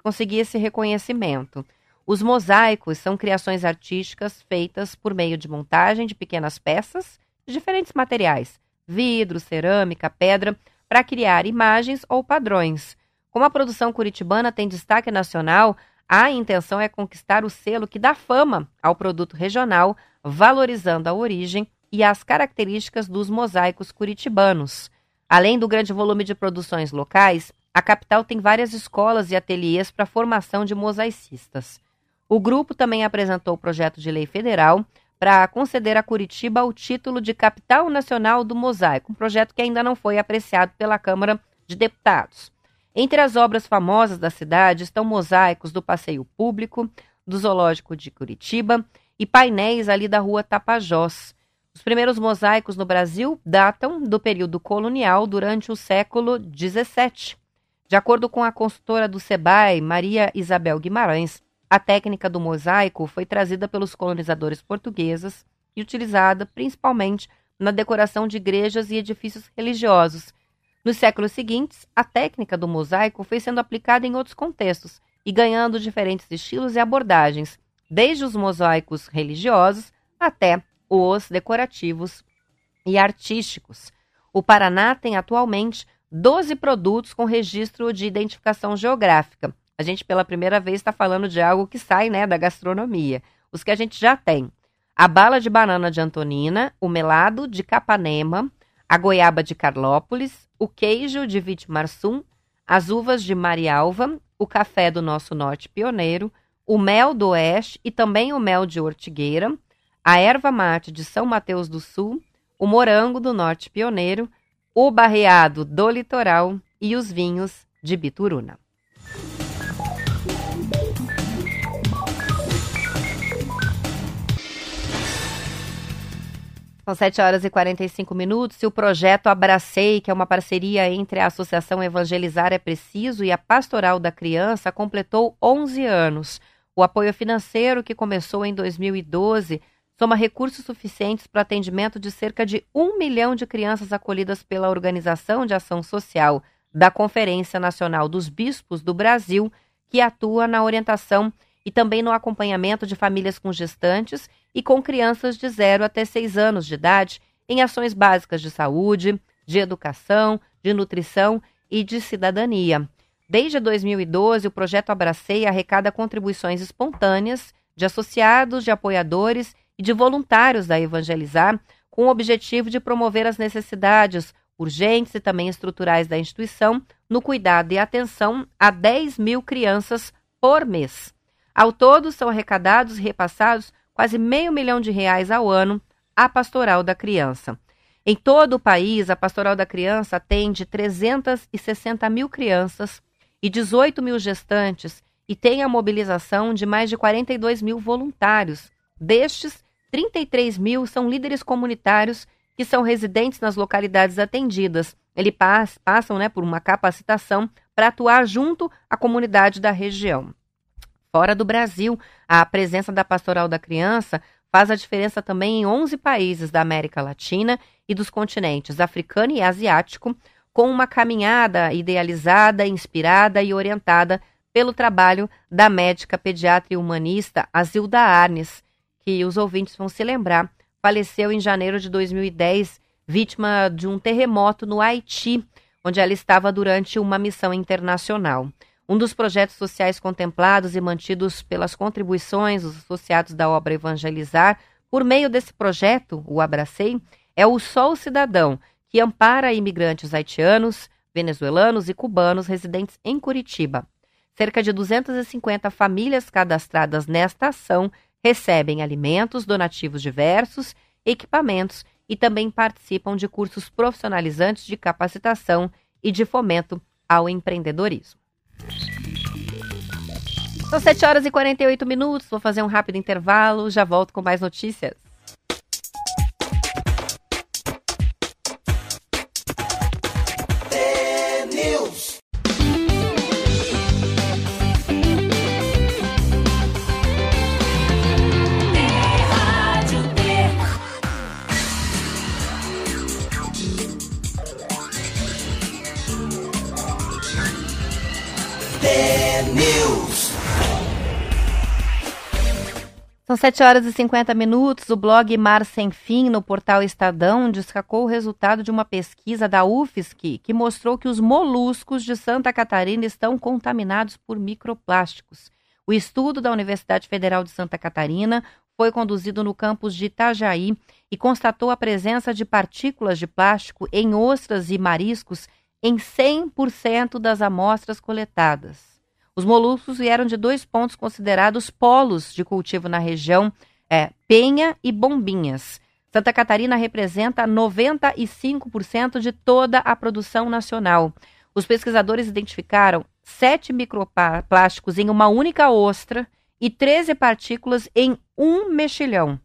conseguir esse reconhecimento. Os mosaicos são criações artísticas feitas por meio de montagem de pequenas peças de diferentes materiais, vidro, cerâmica, pedra, para criar imagens ou padrões. Como a produção curitibana tem destaque nacional, a intenção é conquistar o selo que dá fama ao produto regional, valorizando a origem e as características dos mosaicos curitibanos. Além do grande volume de produções locais, a capital tem várias escolas e ateliês para formação de mosaicistas. O grupo também apresentou o projeto de lei federal para conceder a Curitiba o título de Capital Nacional do Mosaico, um projeto que ainda não foi apreciado pela Câmara de Deputados. Entre as obras famosas da cidade estão mosaicos do Passeio Público, do Zoológico de Curitiba e painéis ali da rua Tapajós. Os primeiros mosaicos no Brasil datam do período colonial durante o século XVII. De acordo com a consultora do SEBAI, Maria Isabel Guimarães, a técnica do mosaico foi trazida pelos colonizadores portugueses e utilizada principalmente na decoração de igrejas e edifícios religiosos. Nos séculos seguintes, a técnica do mosaico foi sendo aplicada em outros contextos e ganhando diferentes estilos e abordagens, desde os mosaicos religiosos até os decorativos e artísticos. O Paraná tem atualmente 12 produtos com registro de identificação geográfica. A gente, pela primeira vez, está falando de algo que sai né, da gastronomia. Os que a gente já tem: a bala de banana de Antonina, o melado de Capanema, a goiaba de Carlópolis, o queijo de Vitimarsum, as uvas de Marialva, o café do nosso norte pioneiro, o mel do oeste e também o mel de Ortigueira, a erva mate de São Mateus do Sul, o morango do Norte Pioneiro, o barreado do Litoral e os vinhos de Bituruna. São 7 horas e 45 minutos e o projeto Abracei, que é uma parceria entre a Associação Evangelizar é Preciso e a Pastoral da Criança, completou 11 anos. O apoio financeiro, que começou em 2012, soma recursos suficientes para atendimento de cerca de um milhão de crianças acolhidas pela Organização de Ação Social da Conferência Nacional dos Bispos do Brasil, que atua na orientação e também no acompanhamento de famílias com gestantes e com crianças de 0 até 6 anos de idade em ações básicas de saúde, de educação, de nutrição e de cidadania. Desde 2012, o projeto Abracei arrecada contribuições espontâneas de associados, de apoiadores e de voluntários da Evangelizar, com o objetivo de promover as necessidades urgentes e também estruturais da instituição no cuidado e atenção a 10 mil crianças por mês. Ao todo, são arrecadados e repassados quase meio milhão de reais ao ano à Pastoral da Criança. Em todo o país, a Pastoral da Criança atende 360 mil crianças e 18 mil gestantes e tem a mobilização de mais de 42 mil voluntários. Destes, 33 mil são líderes comunitários que são residentes nas localidades atendidas. Eles passam né, por uma capacitação para atuar junto à comunidade da região. Fora do Brasil, a presença da Pastoral da Criança faz a diferença também em 11 países da América Latina e dos continentes africano e asiático, com uma caminhada idealizada, inspirada e orientada pelo trabalho da médica pediatra e humanista Azilda Arnes, que os ouvintes vão se lembrar, faleceu em janeiro de 2010, vítima de um terremoto no Haiti, onde ela estava durante uma missão internacional. Um dos projetos sociais contemplados e mantidos pelas contribuições dos associados da obra Evangelizar, por meio desse projeto, o Abracei, é o Sol Cidadão, que ampara imigrantes haitianos, venezuelanos e cubanos residentes em Curitiba. Cerca de 250 famílias cadastradas nesta ação recebem alimentos, donativos diversos, equipamentos e também participam de cursos profissionalizantes de capacitação e de fomento ao empreendedorismo. São 7 horas e 48 minutos, vou fazer um rápido intervalo, já volto com mais notícias. São 7 horas e 50 minutos. O blog Mar Sem Fim, no portal Estadão, destacou o resultado de uma pesquisa da UFSC que mostrou que os moluscos de Santa Catarina estão contaminados por microplásticos. O estudo da Universidade Federal de Santa Catarina foi conduzido no campus de Itajaí e constatou a presença de partículas de plástico em ostras e mariscos em 100% das amostras coletadas. Os moluscos vieram de dois pontos considerados polos de cultivo na região, é, Penha e Bombinhas. Santa Catarina representa 95% de toda a produção nacional. Os pesquisadores identificaram sete microplásticos em uma única ostra e 13 partículas em um mexilhão.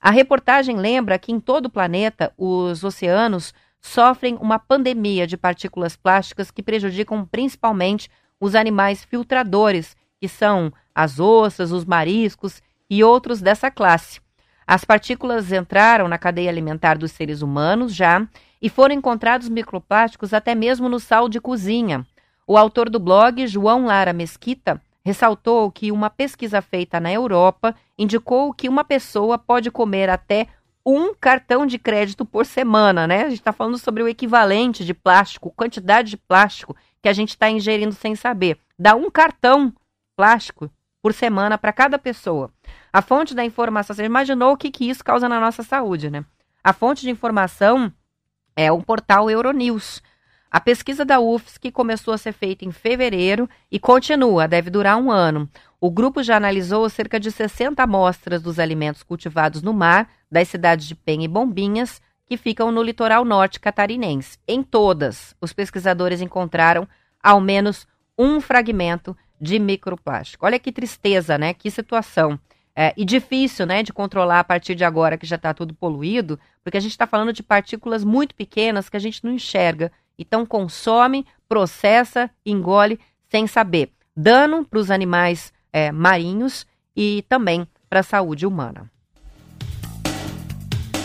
A reportagem lembra que em todo o planeta os oceanos sofrem uma pandemia de partículas plásticas que prejudicam principalmente os animais filtradores, que são as ossas, os mariscos e outros dessa classe. As partículas entraram na cadeia alimentar dos seres humanos já e foram encontrados microplásticos até mesmo no sal de cozinha. O autor do blog, João Lara Mesquita, ressaltou que uma pesquisa feita na Europa indicou que uma pessoa pode comer até um cartão de crédito por semana, né? A gente está falando sobre o equivalente de plástico, quantidade de plástico que a gente está ingerindo sem saber. Dá um cartão plástico por semana para cada pessoa. A fonte da informação, você imaginou o que, que isso causa na nossa saúde, né? A fonte de informação é o portal Euronews. A pesquisa da UFSC começou a ser feita em fevereiro e continua, deve durar um ano. O grupo já analisou cerca de 60 amostras dos alimentos cultivados no mar, das cidades de Penha e Bombinhas, que ficam no litoral norte catarinense. Em todas, os pesquisadores encontraram ao menos um fragmento de microplástico. Olha que tristeza, né? Que situação. É, e difícil, né, de controlar a partir de agora que já está tudo poluído, porque a gente está falando de partículas muito pequenas que a gente não enxerga. Então consome, processa, engole sem saber. Dano para os animais é, marinhos e também para a saúde humana.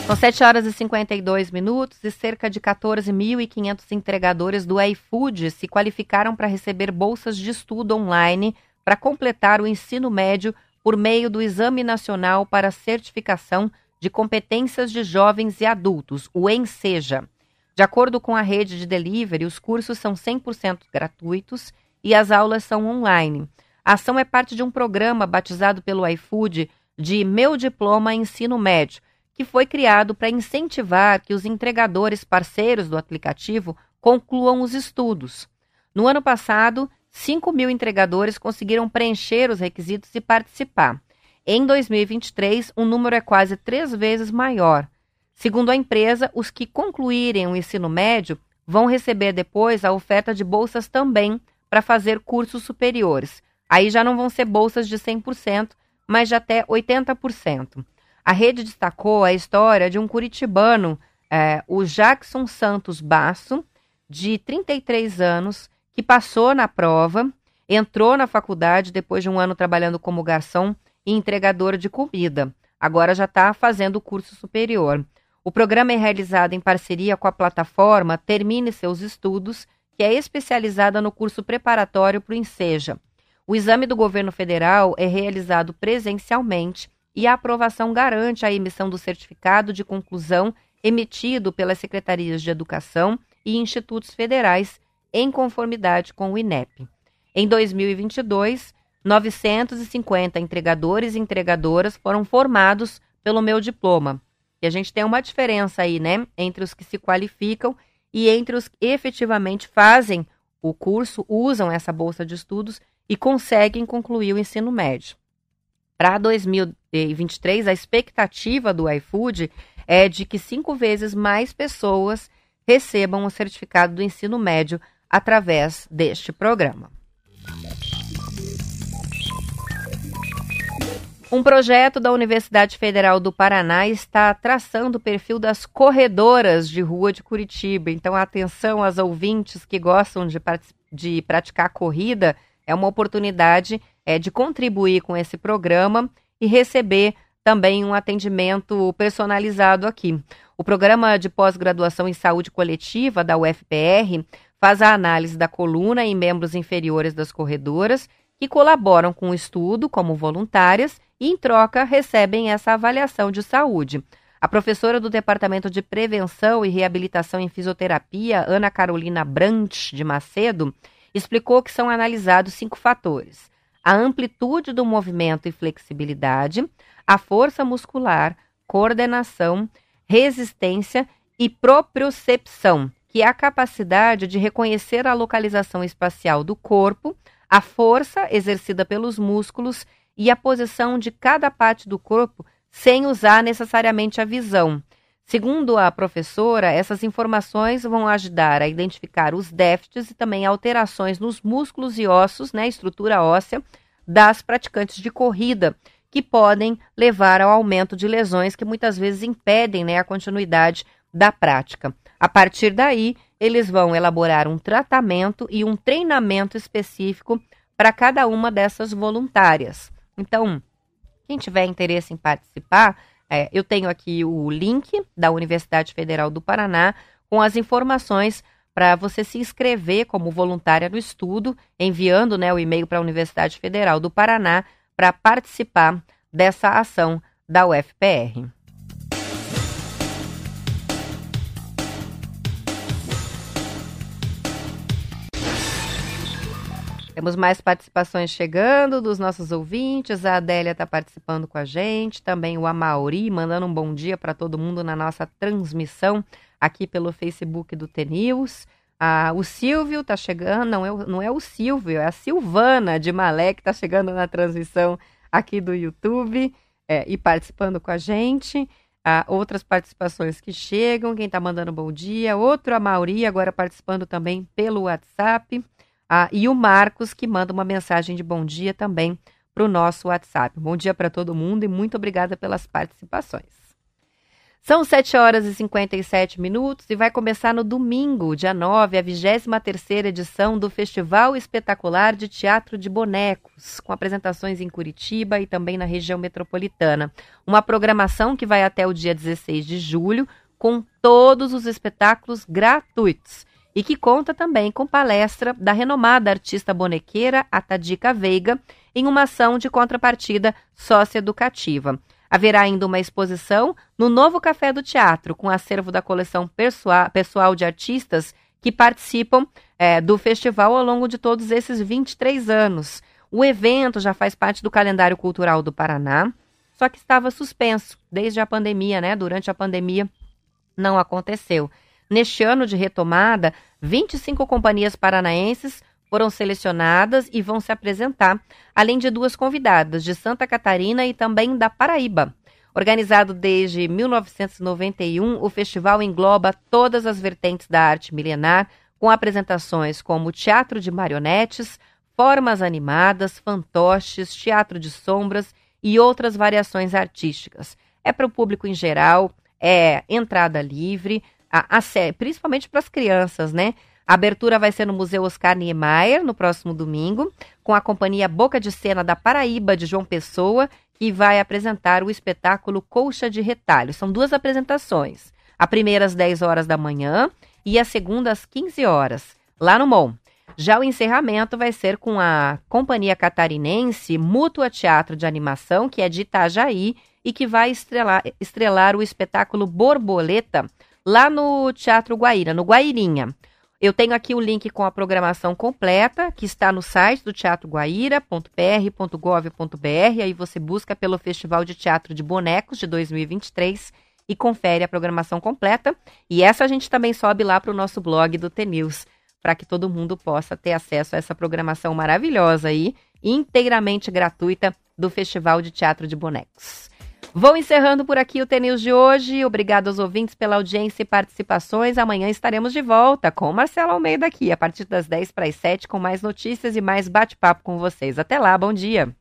São 7 horas e 52 minutos e cerca de 14.500 entregadores do iFood se qualificaram para receber bolsas de estudo online para completar o ensino médio por meio do Exame Nacional para Certificação de Competências de Jovens e Adultos, o ENSEJA. De acordo com a rede de delivery, os cursos são 100% gratuitos e as aulas são online. A ação é parte de um programa batizado pelo iFood de Meu Diploma Ensino Médio, que foi criado para incentivar que os entregadores parceiros do aplicativo concluam os estudos. No ano passado, 5 mil entregadores conseguiram preencher os requisitos e participar. Em 2023, o número é quase três vezes maior. Segundo a empresa, os que concluírem o ensino médio vão receber depois a oferta de bolsas também para fazer cursos superiores. Aí já não vão ser bolsas de 100%, mas de até 80%. A rede destacou a história de um curitibano, é, o Jackson Santos Basso, de 33 anos, que passou na prova, entrou na faculdade depois de um ano trabalhando como garçom e entregador de comida. Agora já está fazendo o curso superior. O programa é realizado em parceria com a plataforma Termine Seus Estudos, que é especializada no curso preparatório para o Enseja. O exame do governo federal é realizado presencialmente e a aprovação garante a emissão do certificado de conclusão emitido pelas secretarias de Educação e institutos federais em conformidade com o INEP. Em 2022, 950 entregadores e entregadoras foram formados pelo meu diploma. E a gente tem uma diferença aí, né, entre os que se qualificam e entre os que efetivamente fazem o curso, usam essa bolsa de estudos e conseguem concluir o ensino médio. Para 2023, a expectativa do iFood é de que cinco vezes mais pessoas recebam o certificado do ensino médio através deste programa. Um projeto da Universidade Federal do Paraná está traçando o perfil das corredoras de rua de Curitiba. Então, atenção às ouvintes que gostam de, de praticar corrida, é uma oportunidade é, de contribuir com esse programa e receber também um atendimento personalizado aqui. O programa de pós-graduação em saúde coletiva da UFPR faz a análise da coluna em membros inferiores das corredoras que colaboram com o estudo como voluntárias e, em troca, recebem essa avaliação de saúde. A professora do Departamento de Prevenção e Reabilitação em Fisioterapia, Ana Carolina Brandt de Macedo, explicou que são analisados cinco fatores: a amplitude do movimento e flexibilidade, a força muscular, coordenação, resistência e propriocepção, que é a capacidade de reconhecer a localização espacial do corpo, a força exercida pelos músculos e a posição de cada parte do corpo sem usar necessariamente a visão. Segundo a professora, essas informações vão ajudar a identificar os déficits e também alterações nos músculos e ossos, né, estrutura óssea, das praticantes de corrida, que podem levar ao aumento de lesões que muitas vezes impedem né, a continuidade da prática. A partir daí, eles vão elaborar um tratamento e um treinamento específico para cada uma dessas voluntárias. Então, quem tiver interesse em participar, é, eu tenho aqui o link da Universidade Federal do Paraná com as informações para você se inscrever como voluntária no estudo, enviando né, o e-mail para a Universidade Federal do Paraná para participar dessa ação da UFPR. Temos mais participações chegando dos nossos ouvintes. A Adélia está participando com a gente, também o Amauri, mandando um bom dia para todo mundo na nossa transmissão aqui pelo Facebook do TNews. Ah, o Silvio está chegando, não é, não é o Silvio, é a Silvana de Malé que está chegando na transmissão aqui do YouTube é, e participando com a gente. Outras participações que chegam, quem está mandando bom dia, outro a Mauri, agora participando também pelo WhatsApp. Ah, e o Marcos, que manda uma mensagem de bom dia também para o nosso WhatsApp. Bom dia para todo mundo e muito obrigada pelas participações. São 7 horas e 57 minutos e vai começar no domingo, dia 9, a 23ª edição do Festival Espetacular de Teatro de Bonecos, com apresentações em Curitiba e também na região metropolitana. Uma programação que vai até o dia 16 de julho, com todos os espetáculos gratuitos e que conta também com palestra da renomada artista bonequeira Atadica Veiga em uma ação de contrapartida socioeducativa. Haverá ainda uma exposição no novo Café do Teatro, com acervo da coleção pessoal de artistas que participam é, do festival ao longo de todos esses 23 anos. O evento já faz parte do calendário cultural do Paraná, só que estava suspenso desde a pandemia, né? Durante a pandemia não aconteceu. Neste ano de retomada, 25 companhias paranaenses foram selecionadas e vão se apresentar, além de duas convidadas de Santa Catarina e também da Paraíba. Organizado desde 1991, o festival engloba todas as vertentes da arte milenar, com apresentações como teatro de marionetes, formas animadas, fantoches, teatro de sombras e outras variações artísticas. É para o público em geral, é entrada livre, a, a, principalmente para as crianças, né? A abertura vai ser no Museu Oscar Niemeyer, no próximo domingo, com a companhia Boca de Cena da Paraíba, de João Pessoa, que vai apresentar o espetáculo Colcha de Retalho. São duas apresentações. A primeira às 10 horas da manhã e a segunda às 15 horas, lá no MON. Já o encerramento vai ser com a companhia catarinense Mútua Teatro de Animação, que é de Itajaí e que vai estrelar, estrelar o espetáculo Borboleta lá no Teatro Guaíra, no Guairinha. Eu tenho aqui o link com a programação completa, que está no site do Teatro Guaíra.pr.gov.br. Aí você busca pelo Festival de Teatro de Bonecos de 2023 e confere a programação completa. E essa a gente também sobe lá para o nosso blog do TNews, para que todo mundo possa ter acesso a essa programação maravilhosa aí, inteiramente gratuita do Festival de Teatro de Bonecos. Vou encerrando por aqui o TNews de hoje. Obrigado aos ouvintes pela audiência e participações. Amanhã estaremos de volta com Marcelo Almeida aqui, a partir das 10 para as 7, com mais notícias e mais bate-papo com vocês. Até lá, bom dia.